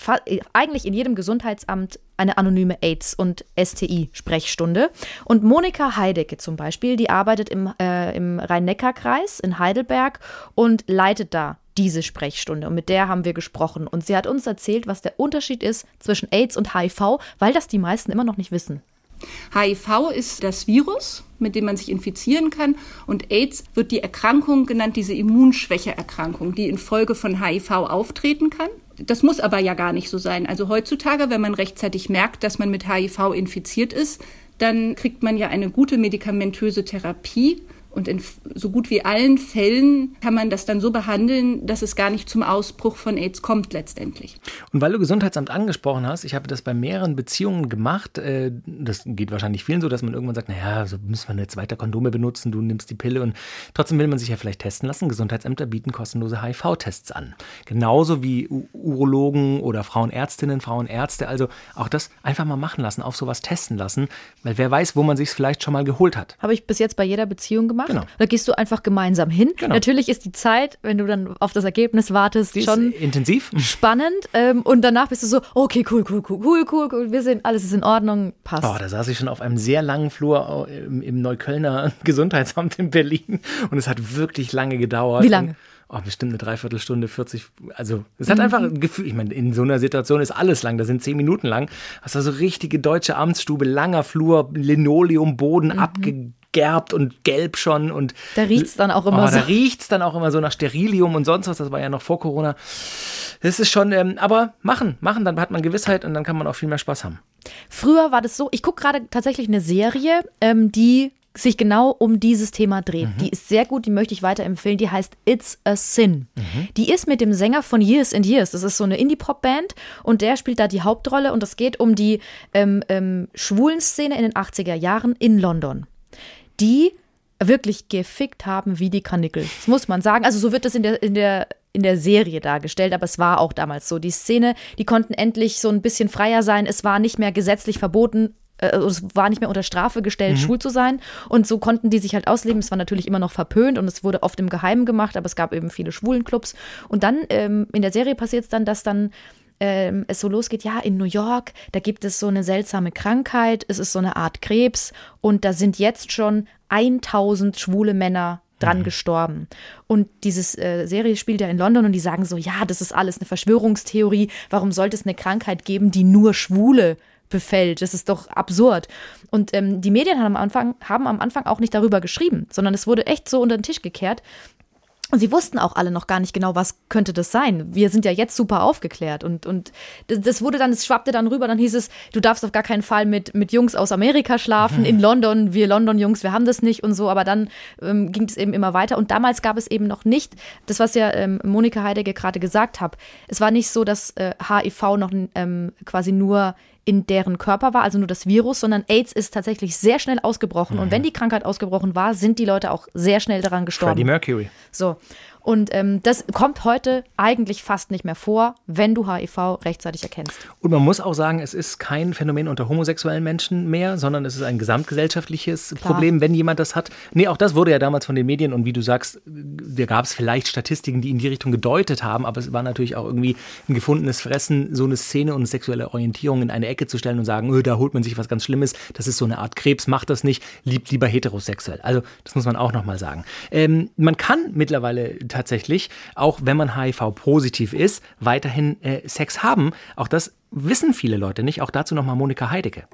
eigentlich in jedem Gesundheitsamt eine anonyme AIDS- und STI-Sprechstunde. Und Monika Heidecke zum Beispiel, die arbeitet im, äh, im Rhein-Neckar-Kreis in Heidelberg und leitet da diese Sprechstunde. Und mit der haben wir gesprochen. Und sie hat uns erzählt, was der Unterschied ist zwischen AIDS und HIV, weil das die meisten immer noch nicht wissen. HIV ist das Virus, mit dem man sich infizieren kann. Und AIDS wird die Erkrankung genannt, diese Immunschwächeerkrankung, die infolge von HIV auftreten kann. Das muss aber ja gar nicht so sein. Also heutzutage, wenn man rechtzeitig merkt, dass man mit HIV infiziert ist, dann kriegt man ja eine gute medikamentöse Therapie und in so gut wie allen Fällen kann man das dann so behandeln, dass es gar nicht zum Ausbruch von AIDS kommt letztendlich. Und weil du Gesundheitsamt angesprochen hast, ich habe das bei mehreren Beziehungen gemacht. Äh, das geht wahrscheinlich vielen so, dass man irgendwann sagt, naja, so müssen wir jetzt weiter Kondome benutzen, du nimmst die Pille und trotzdem will man sich ja vielleicht testen lassen. Gesundheitsämter bieten kostenlose HIV-Tests an. Genauso wie Urologen oder Frauenärztinnen, Frauenärzte. Also auch das einfach mal machen lassen, auf sowas testen lassen, weil wer weiß, wo man sich es vielleicht schon mal geholt hat. Habe ich bis jetzt bei jeder Beziehung gemacht gemacht. Genau. Da gehst du einfach gemeinsam hin. Genau. Natürlich ist die Zeit, wenn du dann auf das Ergebnis wartest, die schon intensiv, spannend. Ähm, und danach bist du so, okay, cool, cool, cool, cool, cool, cool. Wir sind, alles ist in Ordnung, passt. Oh, da saß ich schon auf einem sehr langen Flur im, im Neuköllner Gesundheitsamt in Berlin und es hat wirklich lange gedauert. Wie lange? oh, bestimmt eine Dreiviertelstunde, 40, also es hat mhm. einfach ein Gefühl, ich meine, in so einer Situation ist alles lang, da sind zehn Minuten lang, hast du so richtige deutsche Amtsstube, langer Flur, Linoleum, Boden mhm. abge gerbt und gelb schon und da riecht's dann auch immer oh, so. Da riecht's dann auch immer so nach Sterilium und sonst was. Das war ja noch vor Corona. Das ist schon, ähm, aber machen, machen, dann hat man Gewissheit und dann kann man auch viel mehr Spaß haben. Früher war das so, ich gucke gerade tatsächlich eine Serie, ähm, die sich genau um dieses Thema dreht. Mhm. Die ist sehr gut, die möchte ich weiterempfehlen. Die heißt It's a Sin. Mhm. Die ist mit dem Sänger von Years and Years. Das ist so eine Indie-Pop-Band und der spielt da die Hauptrolle und es geht um die ähm, ähm, schwulen Szene in den 80er Jahren in London die wirklich gefickt haben wie die Kanickel. Das muss man sagen. Also so wird das in der, in der, in der Serie dargestellt, aber es war auch damals so. Die Szene, die konnten endlich so ein bisschen freier sein. Es war nicht mehr gesetzlich verboten, äh, es war nicht mehr unter Strafe gestellt, mhm. schwul zu sein. Und so konnten die sich halt ausleben. Es war natürlich immer noch verpönt und es wurde oft im Geheimen gemacht, aber es gab eben viele Schwulenclubs. Und dann ähm, in der Serie passiert es dann, dass dann ähm, es so losgeht, ja, in New York, da gibt es so eine seltsame Krankheit, es ist so eine Art Krebs und da sind jetzt schon 1000 schwule Männer dran mhm. gestorben. Und dieses äh, Serie spielt ja in London und die sagen so, ja, das ist alles eine Verschwörungstheorie. Warum sollte es eine Krankheit geben, die nur Schwule befällt? Das ist doch absurd. Und ähm, die Medien haben am, Anfang, haben am Anfang auch nicht darüber geschrieben, sondern es wurde echt so unter den Tisch gekehrt. Und sie wussten auch alle noch gar nicht genau, was könnte das sein. Wir sind ja jetzt super aufgeklärt. Und, und das wurde dann, es schwappte dann rüber, dann hieß es, du darfst auf gar keinen Fall mit, mit Jungs aus Amerika schlafen, in London, wir London-Jungs, wir haben das nicht und so. Aber dann ähm, ging es eben immer weiter. Und damals gab es eben noch nicht, das, was ja ähm, Monika Heidegger gerade gesagt hat, es war nicht so, dass äh, HIV noch ähm, quasi nur in deren Körper war, also nur das Virus, sondern AIDS ist tatsächlich sehr schnell ausgebrochen. Mhm. Und wenn die Krankheit ausgebrochen war, sind die Leute auch sehr schnell daran gestorben. Freddie Mercury. So. Und ähm, das kommt heute eigentlich fast nicht mehr vor, wenn du HIV rechtzeitig erkennst. Und man muss auch sagen, es ist kein Phänomen unter homosexuellen Menschen mehr, sondern es ist ein gesamtgesellschaftliches Klar. Problem, wenn jemand das hat. Nee, auch das wurde ja damals von den Medien und wie du sagst, da gab es vielleicht Statistiken, die in die Richtung gedeutet haben, aber es war natürlich auch irgendwie ein gefundenes Fressen, so eine Szene und sexuelle Orientierung in eine Ecke zu stellen und sagen, öh, da holt man sich was ganz Schlimmes, das ist so eine Art Krebs, macht das nicht, liebt lieber heterosexuell. Also das muss man auch nochmal sagen. Ähm, man kann mittlerweile tatsächlich, auch wenn man HIV-positiv ist, weiterhin äh, Sex haben. Auch das wissen viele Leute nicht. Auch dazu nochmal Monika Heidecke.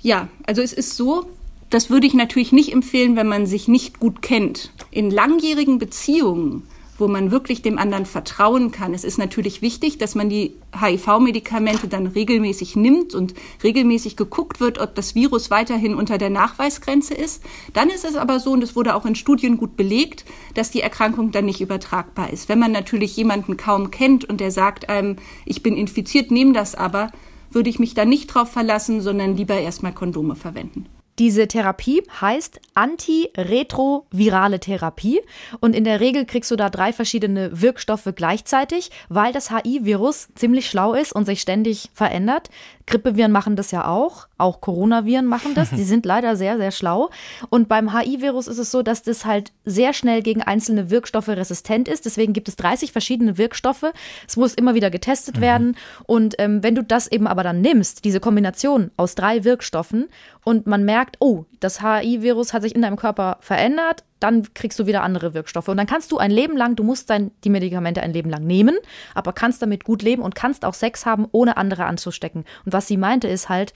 Ja, also es ist so, das würde ich natürlich nicht empfehlen, wenn man sich nicht gut kennt. In langjährigen Beziehungen, wo man wirklich dem anderen vertrauen kann, es ist natürlich wichtig, dass man die HIV-Medikamente dann regelmäßig nimmt und regelmäßig geguckt wird, ob das Virus weiterhin unter der Nachweisgrenze ist. Dann ist es aber so, und es wurde auch in Studien gut belegt, dass die Erkrankung dann nicht übertragbar ist. Wenn man natürlich jemanden kaum kennt und der sagt einem, ich bin infiziert, nehme das aber, würde ich mich da nicht drauf verlassen, sondern lieber erstmal Kondome verwenden. Diese Therapie heißt antiretrovirale Therapie und in der Regel kriegst du da drei verschiedene Wirkstoffe gleichzeitig, weil das HI-Virus ziemlich schlau ist und sich ständig verändert. Grippeviren machen das ja auch, auch Coronaviren machen das. Die sind leider sehr, sehr schlau. Und beim HI-Virus ist es so, dass das halt sehr schnell gegen einzelne Wirkstoffe resistent ist. Deswegen gibt es 30 verschiedene Wirkstoffe. Es muss immer wieder getestet werden. Und ähm, wenn du das eben aber dann nimmst, diese Kombination aus drei Wirkstoffen, und man merkt, oh, das HI-Virus hat sich in deinem Körper verändert, dann kriegst du wieder andere Wirkstoffe. Und dann kannst du ein Leben lang, du musst dein, die Medikamente ein Leben lang nehmen, aber kannst damit gut leben und kannst auch Sex haben, ohne andere anzustecken. Und was sie meinte, ist halt,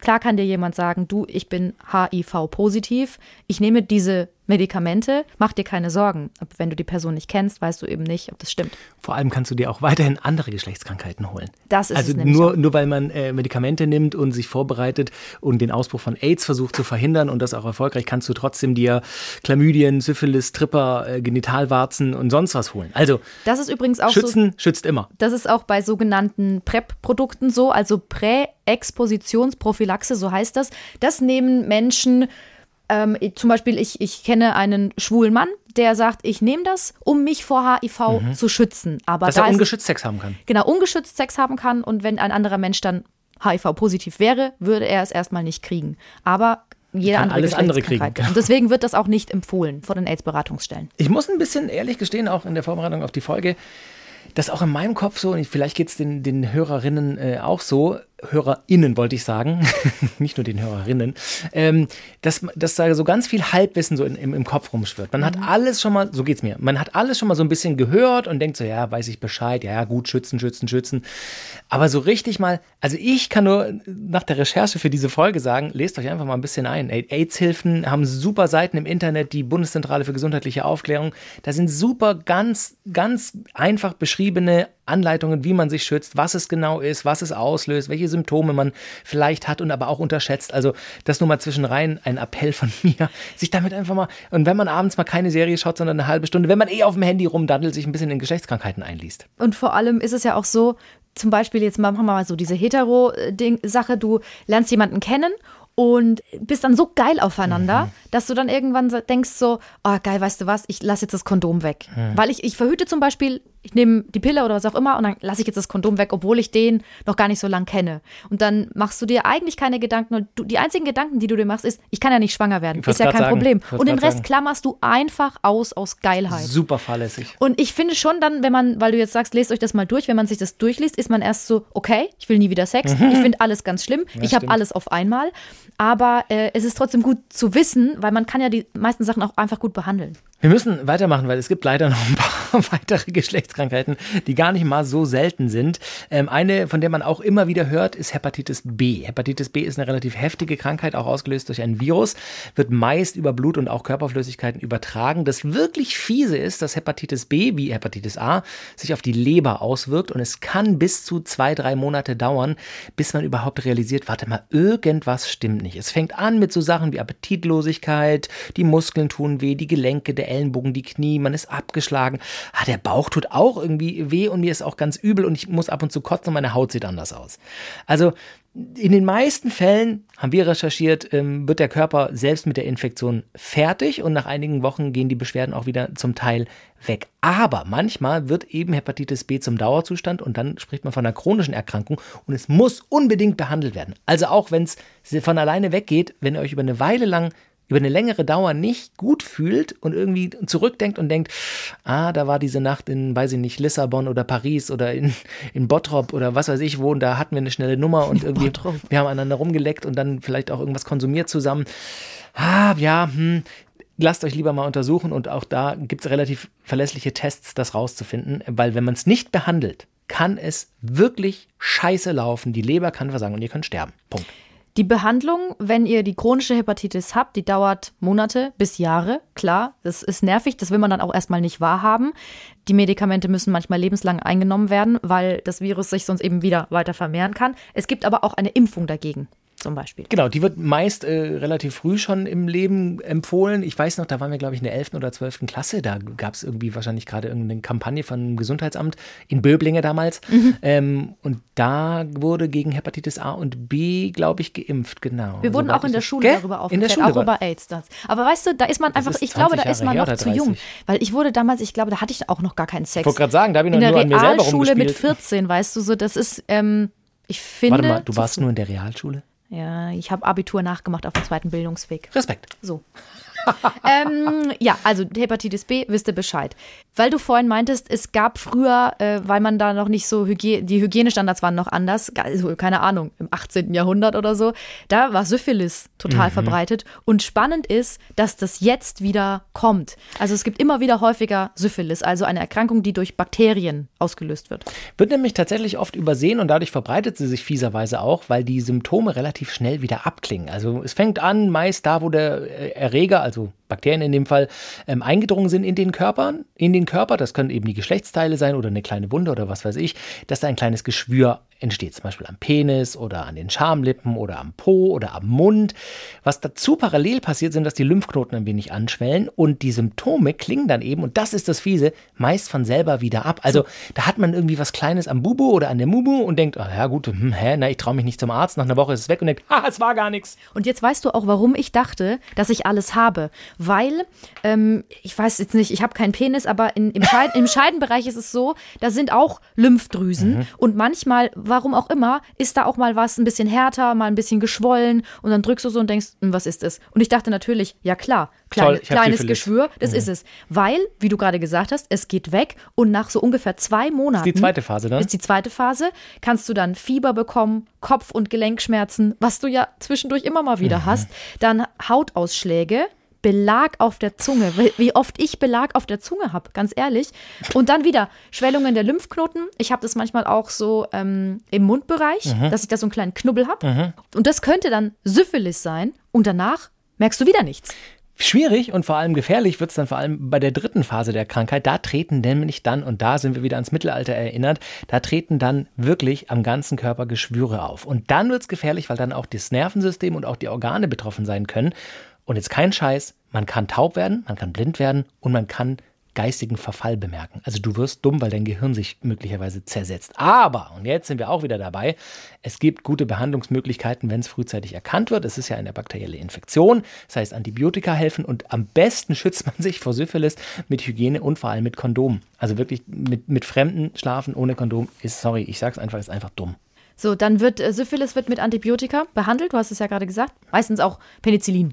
klar kann dir jemand sagen, du, ich bin HIV-positiv, ich nehme diese Medikamente, mach dir keine Sorgen. Wenn du die Person nicht kennst, weißt du eben nicht, ob das stimmt. Vor allem kannst du dir auch weiterhin andere Geschlechtskrankheiten holen. Das ist also nur, auch. nur weil man äh, Medikamente nimmt und sich vorbereitet und den Ausbruch von AIDS versucht zu verhindern und das auch erfolgreich, kannst du trotzdem dir Chlamydien, Syphilis, Tripper, äh, Genitalwarzen und sonst was holen. Also Das ist übrigens auch so. schützen schützt immer. Das ist auch bei sogenannten PrEP-Produkten so, also Präexpositionsprophylaxe, so heißt das. Das nehmen Menschen, ähm, zum Beispiel, ich, ich kenne einen schwulen Mann, der sagt, ich nehme das, um mich vor HIV zu schützen. Aber Dass da er ungeschützt Sex haben kann. genau ungeschützt Sex haben kann und wenn ein anderer Mensch dann HIV-positiv wäre, würde er es erstmal nicht kriegen. Aber jede Kann andere alles andere kriegen. Und deswegen wird das auch nicht empfohlen vor den AIDS-Beratungsstellen. Ich muss ein bisschen ehrlich gestehen, auch in der Vorbereitung auf die Folge, dass auch in meinem Kopf so, und vielleicht geht es den, den Hörerinnen äh, auch so, HörerInnen wollte ich sagen, nicht nur den Hörerinnen, ähm, dass, dass da so ganz viel Halbwissen so in, im, im Kopf rumschwirrt. Man hat alles schon mal, so geht's mir, man hat alles schon mal so ein bisschen gehört und denkt so, ja, weiß ich Bescheid, ja, ja, gut, schützen, schützen, schützen. Aber so richtig mal, also ich kann nur nach der Recherche für diese Folge sagen, lest euch einfach mal ein bisschen ein. AIDS-Hilfen haben super Seiten im Internet, die Bundeszentrale für gesundheitliche Aufklärung. Da sind super ganz, ganz einfach beschriebene Anleitungen, wie man sich schützt, was es genau ist, was es auslöst, welche Symptome man vielleicht hat und aber auch unterschätzt. Also das nur mal zwischenrein ein Appell von mir, sich damit einfach mal, und wenn man abends mal keine Serie schaut, sondern eine halbe Stunde, wenn man eh auf dem Handy rumdaddelt, sich ein bisschen in Geschlechtskrankheiten einliest. Und vor allem ist es ja auch so, zum Beispiel jetzt machen wir mal so diese Hetero-Sache, du lernst jemanden kennen und bist dann so geil aufeinander, dass du dann irgendwann denkst so, oh geil, weißt du was, ich lasse jetzt das Kondom weg. Weil ich, ich verhüte zum Beispiel, ich nehme die Pille oder was auch immer und dann lasse ich jetzt das Kondom weg, obwohl ich den noch gar nicht so lang kenne. Und dann machst du dir eigentlich keine Gedanken und du, die einzigen Gedanken, die du dir machst, ist, ich kann ja nicht schwanger werden, ist ja kein sagen. Problem. Und den Rest sagen. klammerst du einfach aus aus Geilheit. Super fahrlässig. Und ich finde schon dann, wenn man, weil du jetzt sagst, lest euch das mal durch, wenn man sich das durchliest, ist man erst so, okay, ich will nie wieder Sex, ich finde alles ganz schlimm, ich habe alles auf einmal. Aber äh, es ist trotzdem gut zu wissen, weil man kann ja die meisten Sachen auch einfach gut behandeln. Wir müssen weitermachen, weil es gibt leider noch ein paar weitere Geschlechtskrankheiten, die gar nicht mal so selten sind. Ähm, eine, von der man auch immer wieder hört, ist Hepatitis B. Hepatitis B ist eine relativ heftige Krankheit, auch ausgelöst durch ein Virus, wird meist über Blut und auch Körperflüssigkeiten übertragen. Das wirklich fiese ist, dass Hepatitis B, wie Hepatitis A, sich auf die Leber auswirkt und es kann bis zu zwei, drei Monate dauern, bis man überhaupt realisiert, warte mal, irgendwas stimmt nicht. Es fängt an mit so Sachen wie Appetitlosigkeit, die Muskeln tun weh, die Gelenke, der Ellenbogen, die Knie, man ist abgeschlagen. Ah, der Bauch tut auch irgendwie weh und mir ist auch ganz übel und ich muss ab und zu kotzen und meine Haut sieht anders aus. Also in den meisten Fällen, haben wir recherchiert, ähm, wird der Körper selbst mit der Infektion fertig und nach einigen Wochen gehen die Beschwerden auch wieder zum Teil weg. Aber manchmal wird eben Hepatitis B zum Dauerzustand und dann spricht man von einer chronischen Erkrankung und es muss unbedingt behandelt werden. Also auch wenn es von alleine weggeht, wenn ihr euch über eine Weile lang über eine längere Dauer nicht gut fühlt und irgendwie zurückdenkt und denkt, ah, da war diese Nacht in, weiß ich nicht, Lissabon oder Paris oder in, in Bottrop oder was weiß ich wo und da hatten wir eine schnelle Nummer und irgendwie, wir haben aneinander rumgeleckt und dann vielleicht auch irgendwas konsumiert zusammen. Ah, ja, hm, lasst euch lieber mal untersuchen und auch da gibt es relativ verlässliche Tests, das rauszufinden, weil wenn man es nicht behandelt, kann es wirklich scheiße laufen, die Leber kann versagen und ihr könnt sterben. Punkt. Die Behandlung, wenn ihr die chronische Hepatitis habt, die dauert Monate bis Jahre. Klar, das ist nervig, das will man dann auch erstmal nicht wahrhaben. Die Medikamente müssen manchmal lebenslang eingenommen werden, weil das Virus sich sonst eben wieder weiter vermehren kann. Es gibt aber auch eine Impfung dagegen zum Beispiel. Genau, die wird meist äh, relativ früh schon im Leben empfohlen. Ich weiß noch, da waren wir, glaube ich, in der 11. oder 12. Klasse. Da gab es irgendwie wahrscheinlich gerade irgendeine Kampagne von Gesundheitsamt in Böblinge damals. Mhm. Ähm, und da wurde gegen Hepatitis A und B, glaube ich, geimpft, genau. Wir wurden auch in der Schule Gell? darüber aufgeklärt, in der Schule auch über AIDS. Das. Aber weißt du, da ist man einfach, ich glaube, da ist man noch zu jung. Weil ich wurde damals, ich glaube, da hatte ich auch noch gar keinen Sex. Ich wollte gerade sagen, da habe ich noch in nur an mir selber In der Realschule mit 14, weißt du, so, das ist, ähm, ich finde. Warte mal, du warst nur in der Realschule? Ja, ich habe Abitur nachgemacht auf dem zweiten Bildungsweg. Respekt. So. ähm, ja, also Hepatitis B, wisst ihr Bescheid. Weil du vorhin meintest, es gab früher, äh, weil man da noch nicht so, Hygie die Hygienestandards waren noch anders, also keine Ahnung, im 18. Jahrhundert oder so, da war Syphilis total mhm. verbreitet. Und spannend ist, dass das jetzt wieder kommt. Also es gibt immer wieder häufiger Syphilis, also eine Erkrankung, die durch Bakterien ausgelöst wird. Wird nämlich tatsächlich oft übersehen und dadurch verbreitet sie sich fieserweise auch, weil die Symptome relativ schnell wieder abklingen. Also es fängt an, meist da, wo der äh, Erreger, also Bakterien in dem Fall, ähm, eingedrungen sind in den Körpern, in den Körper, das können eben die Geschlechtsteile sein oder eine kleine Wunde oder was weiß ich, dass da ein kleines Geschwür entsteht, zum Beispiel am Penis oder an den Schamlippen oder am Po oder am Mund. Was dazu parallel passiert, sind, dass die Lymphknoten ein wenig anschwellen und die Symptome klingen dann eben, und das ist das Fiese, meist von selber wieder ab. Also da hat man irgendwie was Kleines am Bubu oder an der Mumu und denkt, oh, ja gut, hm, hä, na, ich traue mich nicht zum Arzt, nach einer Woche ist es weg und denkt, ah, es war gar nichts. Und jetzt weißt du auch, warum ich dachte, dass ich alles habe. Weil, ähm, ich weiß jetzt nicht, ich habe keinen Penis, aber in, im, Scheid im Scheidenbereich ist es so, da sind auch Lymphdrüsen mhm. und manchmal warum auch immer, ist da auch mal was ein bisschen härter, mal ein bisschen geschwollen und dann drückst du so und denkst, hm, was ist es? Und ich dachte natürlich, ja klar, kleine, Toll, kleines Geschwür, das mhm. ist es. Weil, wie du gerade gesagt hast, es geht weg und nach so ungefähr zwei Monaten. Das ist die zweite Phase, ne? Ist die zweite Phase, kannst du dann Fieber bekommen, Kopf- und Gelenkschmerzen, was du ja zwischendurch immer mal wieder mhm. hast, dann Hautausschläge, Belag auf der Zunge. Wie oft ich Belag auf der Zunge habe, ganz ehrlich. Und dann wieder Schwellungen der Lymphknoten. Ich habe das manchmal auch so ähm, im Mundbereich, mhm. dass ich da so einen kleinen Knubbel habe. Mhm. Und das könnte dann Syphilis sein. Und danach merkst du wieder nichts. Schwierig und vor allem gefährlich wird es dann vor allem bei der dritten Phase der Krankheit. Da treten nämlich dann, und da sind wir wieder ans Mittelalter erinnert, da treten dann wirklich am ganzen Körper Geschwüre auf. Und dann wird es gefährlich, weil dann auch das Nervensystem und auch die Organe betroffen sein können. Und jetzt kein Scheiß, man kann taub werden, man kann blind werden und man kann geistigen Verfall bemerken. Also du wirst dumm, weil dein Gehirn sich möglicherweise zersetzt. Aber, und jetzt sind wir auch wieder dabei, es gibt gute Behandlungsmöglichkeiten, wenn es frühzeitig erkannt wird. Es ist ja eine bakterielle Infektion, das heißt Antibiotika helfen und am besten schützt man sich vor Syphilis mit Hygiene und vor allem mit Kondom. Also wirklich mit, mit Fremden schlafen ohne Kondom ist, sorry, ich sag's einfach, ist einfach dumm. So, dann wird äh, Syphilis wird mit Antibiotika behandelt, du hast es ja gerade gesagt, meistens auch Penicillin.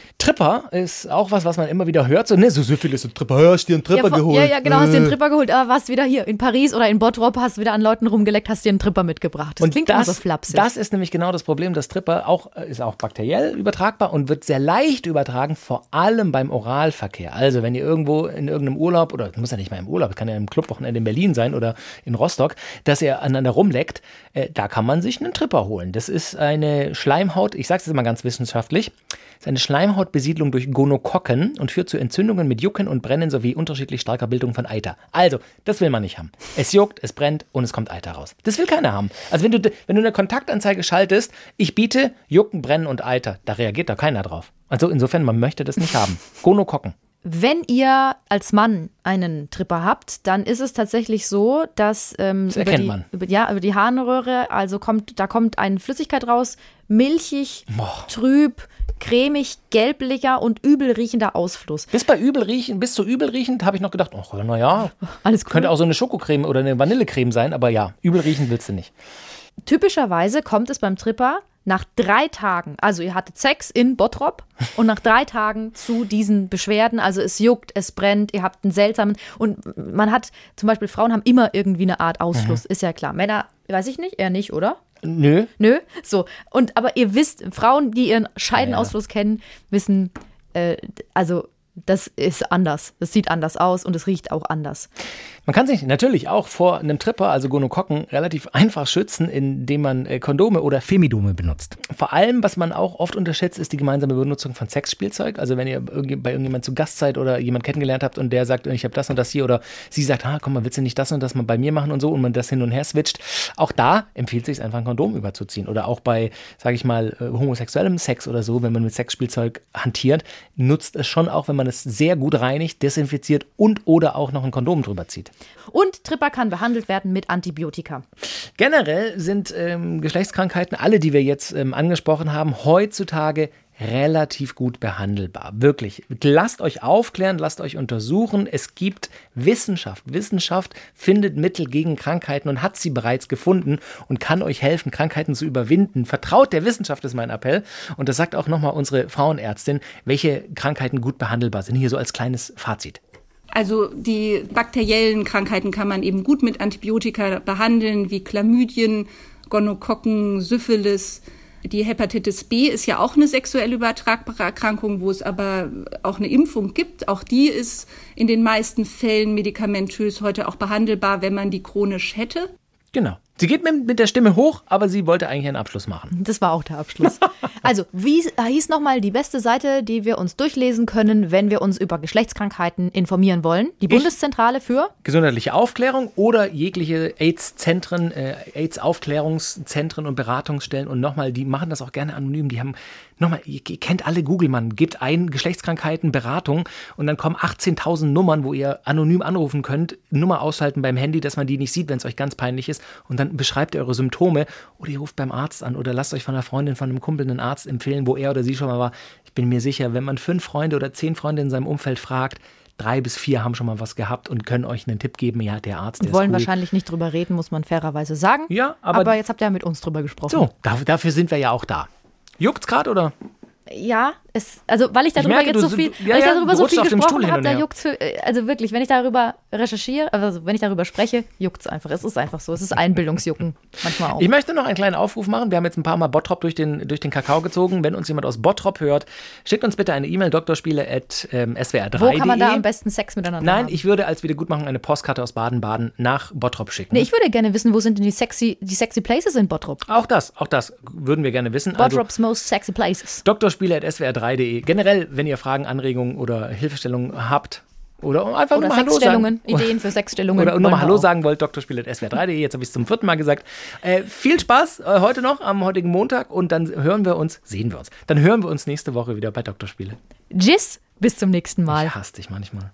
Tripper ist auch was, was man immer wieder hört. So, ne, so Syphilis und Tripper, hast dir einen Tripper ja, geholt. Ja, ja, genau, hast dir einen äh. Tripper geholt. Aber warst wieder hier in Paris oder in Bottrop, hast wieder an Leuten rumgeleckt, hast dir einen Tripper mitgebracht. Das und klingt das, so flapsig. Das ist nämlich genau das Problem. Das Tripper auch, äh, ist auch bakteriell übertragbar und wird sehr leicht übertragen, vor allem beim Oralverkehr. Also, wenn ihr irgendwo in irgendeinem Urlaub, oder muss ja nicht mal im Urlaub, kann ja im Clubwochenende in Berlin sein oder in Rostock, dass ihr aneinander rumleckt, äh, da kann man sich einen Tripper holen. Das ist eine Schleimhaut, ich sage es jetzt mal ganz wissenschaftlich, ist eine Schleimhautbesiedlung durch Gonokokken und führt zu Entzündungen mit Jucken und Brennen sowie unterschiedlich starker Bildung von Eiter. Also, das will man nicht haben. Es juckt, es brennt und es kommt Eiter raus. Das will keiner haben. Also, wenn du, wenn du eine Kontaktanzeige schaltest, ich biete Jucken, Brennen und Eiter, da reagiert da keiner drauf. Also, insofern, man möchte das nicht haben. Gonokokken. Wenn ihr als Mann einen Tripper habt, dann ist es tatsächlich so, dass ähm, Das über, erkennt die, man. Über, ja, über die Harnröhre, also kommt, da kommt eine Flüssigkeit raus, milchig, trüb, cremig, gelblicher und übel riechender Ausfluss. Bis bei übel riechen, bis zu übel riechend habe ich noch gedacht, oh, naja, Alles cool. könnte auch so eine Schokocreme oder eine Vanillecreme sein, aber ja, übel riechen willst du nicht. Typischerweise kommt es beim Tripper nach drei Tagen, also ihr hattet Sex in Bottrop und nach drei Tagen zu diesen Beschwerden, also es juckt, es brennt, ihr habt einen seltsamen und man hat, zum Beispiel Frauen haben immer irgendwie eine Art Ausfluss, ist ja klar. Männer, weiß ich nicht, eher nicht, oder? Nö. Nö, so. Und aber ihr wisst, Frauen, die ihren Scheidenausfluss kennen, wissen, äh, also das ist anders. Das sieht anders aus und es riecht auch anders. Man kann sich natürlich auch vor einem Tripper, also Gonokokken, relativ einfach schützen, indem man äh, Kondome oder Femidome benutzt. Vor allem, was man auch oft unterschätzt, ist die gemeinsame Benutzung von Sexspielzeug. Also wenn ihr bei irgendjemand zu Gast seid oder jemand kennengelernt habt und der sagt, ich habe das und das hier oder sie sagt, ah, komm mal, willst du nicht das und das mal bei mir machen und so und man das hin und her switcht. Auch da empfiehlt sich einfach ein Kondom überzuziehen. Oder auch bei, sage ich mal, äh, homosexuellem Sex oder so, wenn man mit Sexspielzeug hantiert, nutzt es schon auch, wenn man es sehr gut reinigt, desinfiziert und oder auch noch ein Kondom drüber zieht. Und Tripper kann behandelt werden mit Antibiotika. Generell sind ähm, Geschlechtskrankheiten, alle, die wir jetzt ähm, angesprochen haben, heutzutage relativ gut behandelbar. Wirklich. Lasst euch aufklären, lasst euch untersuchen. Es gibt Wissenschaft. Wissenschaft findet Mittel gegen Krankheiten und hat sie bereits gefunden und kann euch helfen, Krankheiten zu überwinden. Vertraut der Wissenschaft ist mein Appell. Und das sagt auch nochmal unsere Frauenärztin, welche Krankheiten gut behandelbar sind. Hier so als kleines Fazit. Also die bakteriellen Krankheiten kann man eben gut mit Antibiotika behandeln, wie Chlamydien, Gonokokken, Syphilis. Die Hepatitis B ist ja auch eine sexuell übertragbare Erkrankung, wo es aber auch eine Impfung gibt. Auch die ist in den meisten Fällen medikamentös heute auch behandelbar, wenn man die chronisch hätte. Genau. Sie geht mit, mit der Stimme hoch, aber sie wollte eigentlich einen Abschluss machen. Das war auch der Abschluss. Also, wie hieß nochmal die beste Seite, die wir uns durchlesen können, wenn wir uns über Geschlechtskrankheiten informieren wollen? Die Bundeszentrale für? gesundheitliche Aufklärung oder jegliche AIDS-Zentren, äh, AIDS-Aufklärungszentren und Beratungsstellen. Und nochmal, die machen das auch gerne anonym. Die haben, nochmal, ihr, ihr kennt alle Google, man gebt ein Geschlechtskrankheiten, Beratung und dann kommen 18.000 Nummern, wo ihr anonym anrufen könnt, Nummer aushalten beim Handy, dass man die nicht sieht, wenn es euch ganz peinlich ist. Und dann beschreibt ihr eure Symptome oder ihr ruft beim Arzt an oder lasst euch von einer Freundin, von einem Kumpel einen Arzt empfehlen, wo er oder sie schon mal war. Ich bin mir sicher, wenn man fünf Freunde oder zehn Freunde in seinem Umfeld fragt, drei bis vier haben schon mal was gehabt und können euch einen Tipp geben. Ja, der Arzt, der Wir wollen wahrscheinlich nicht drüber reden, muss man fairerweise sagen. Ja, aber- aber jetzt habt ihr ja mit uns drüber gesprochen. So, da, dafür sind wir ja auch da. Juckt's gerade oder? Ja, es, also weil ich darüber merke, jetzt so viel, du- ja, weil ich darüber so viel gesprochen habe, da her. juckt's für, also wirklich, wenn ich darüber recherchiere, also wenn ich darüber spreche, juckt's einfach. Es ist einfach so. Es ist Einbildungsjucken manchmal auch. Ich möchte noch einen kleinen Aufruf machen. Wir haben jetzt ein paar Mal Bottrop durch den, durch den Kakao gezogen. Wenn uns jemand aus Bottrop hört, schickt uns bitte eine E-Mail, doktorspiele.swr3.de. Wo kann man da am besten Sex miteinander Nein, haben? ich würde als Wiedergutmachung eine Postkarte aus Baden-Baden nach Bottrop schicken. Nee, ich würde gerne wissen, wo sind denn die sexy, die sexy places in Bottrop? auch das, auch das würden wir gerne wissen. Also, Bottrops most sexy places. Doktorspiele.swr3.de. Generell, wenn ihr Fragen, Anregungen oder Hilfestellungen habt oder einfach Oder nur mal Hallo sagen. Ideen für Sexstellungen. Oder nochmal Hallo auch. sagen wollt, Doktorspiele.swr3.de. Jetzt habe ich es zum vierten Mal gesagt. Äh, viel Spaß äh, heute noch, am heutigen Montag. Und dann hören wir uns, sehen wir uns. Dann hören wir uns nächste Woche wieder bei Doktorspiele. Tschüss, bis zum nächsten Mal. Ich hasse dich manchmal.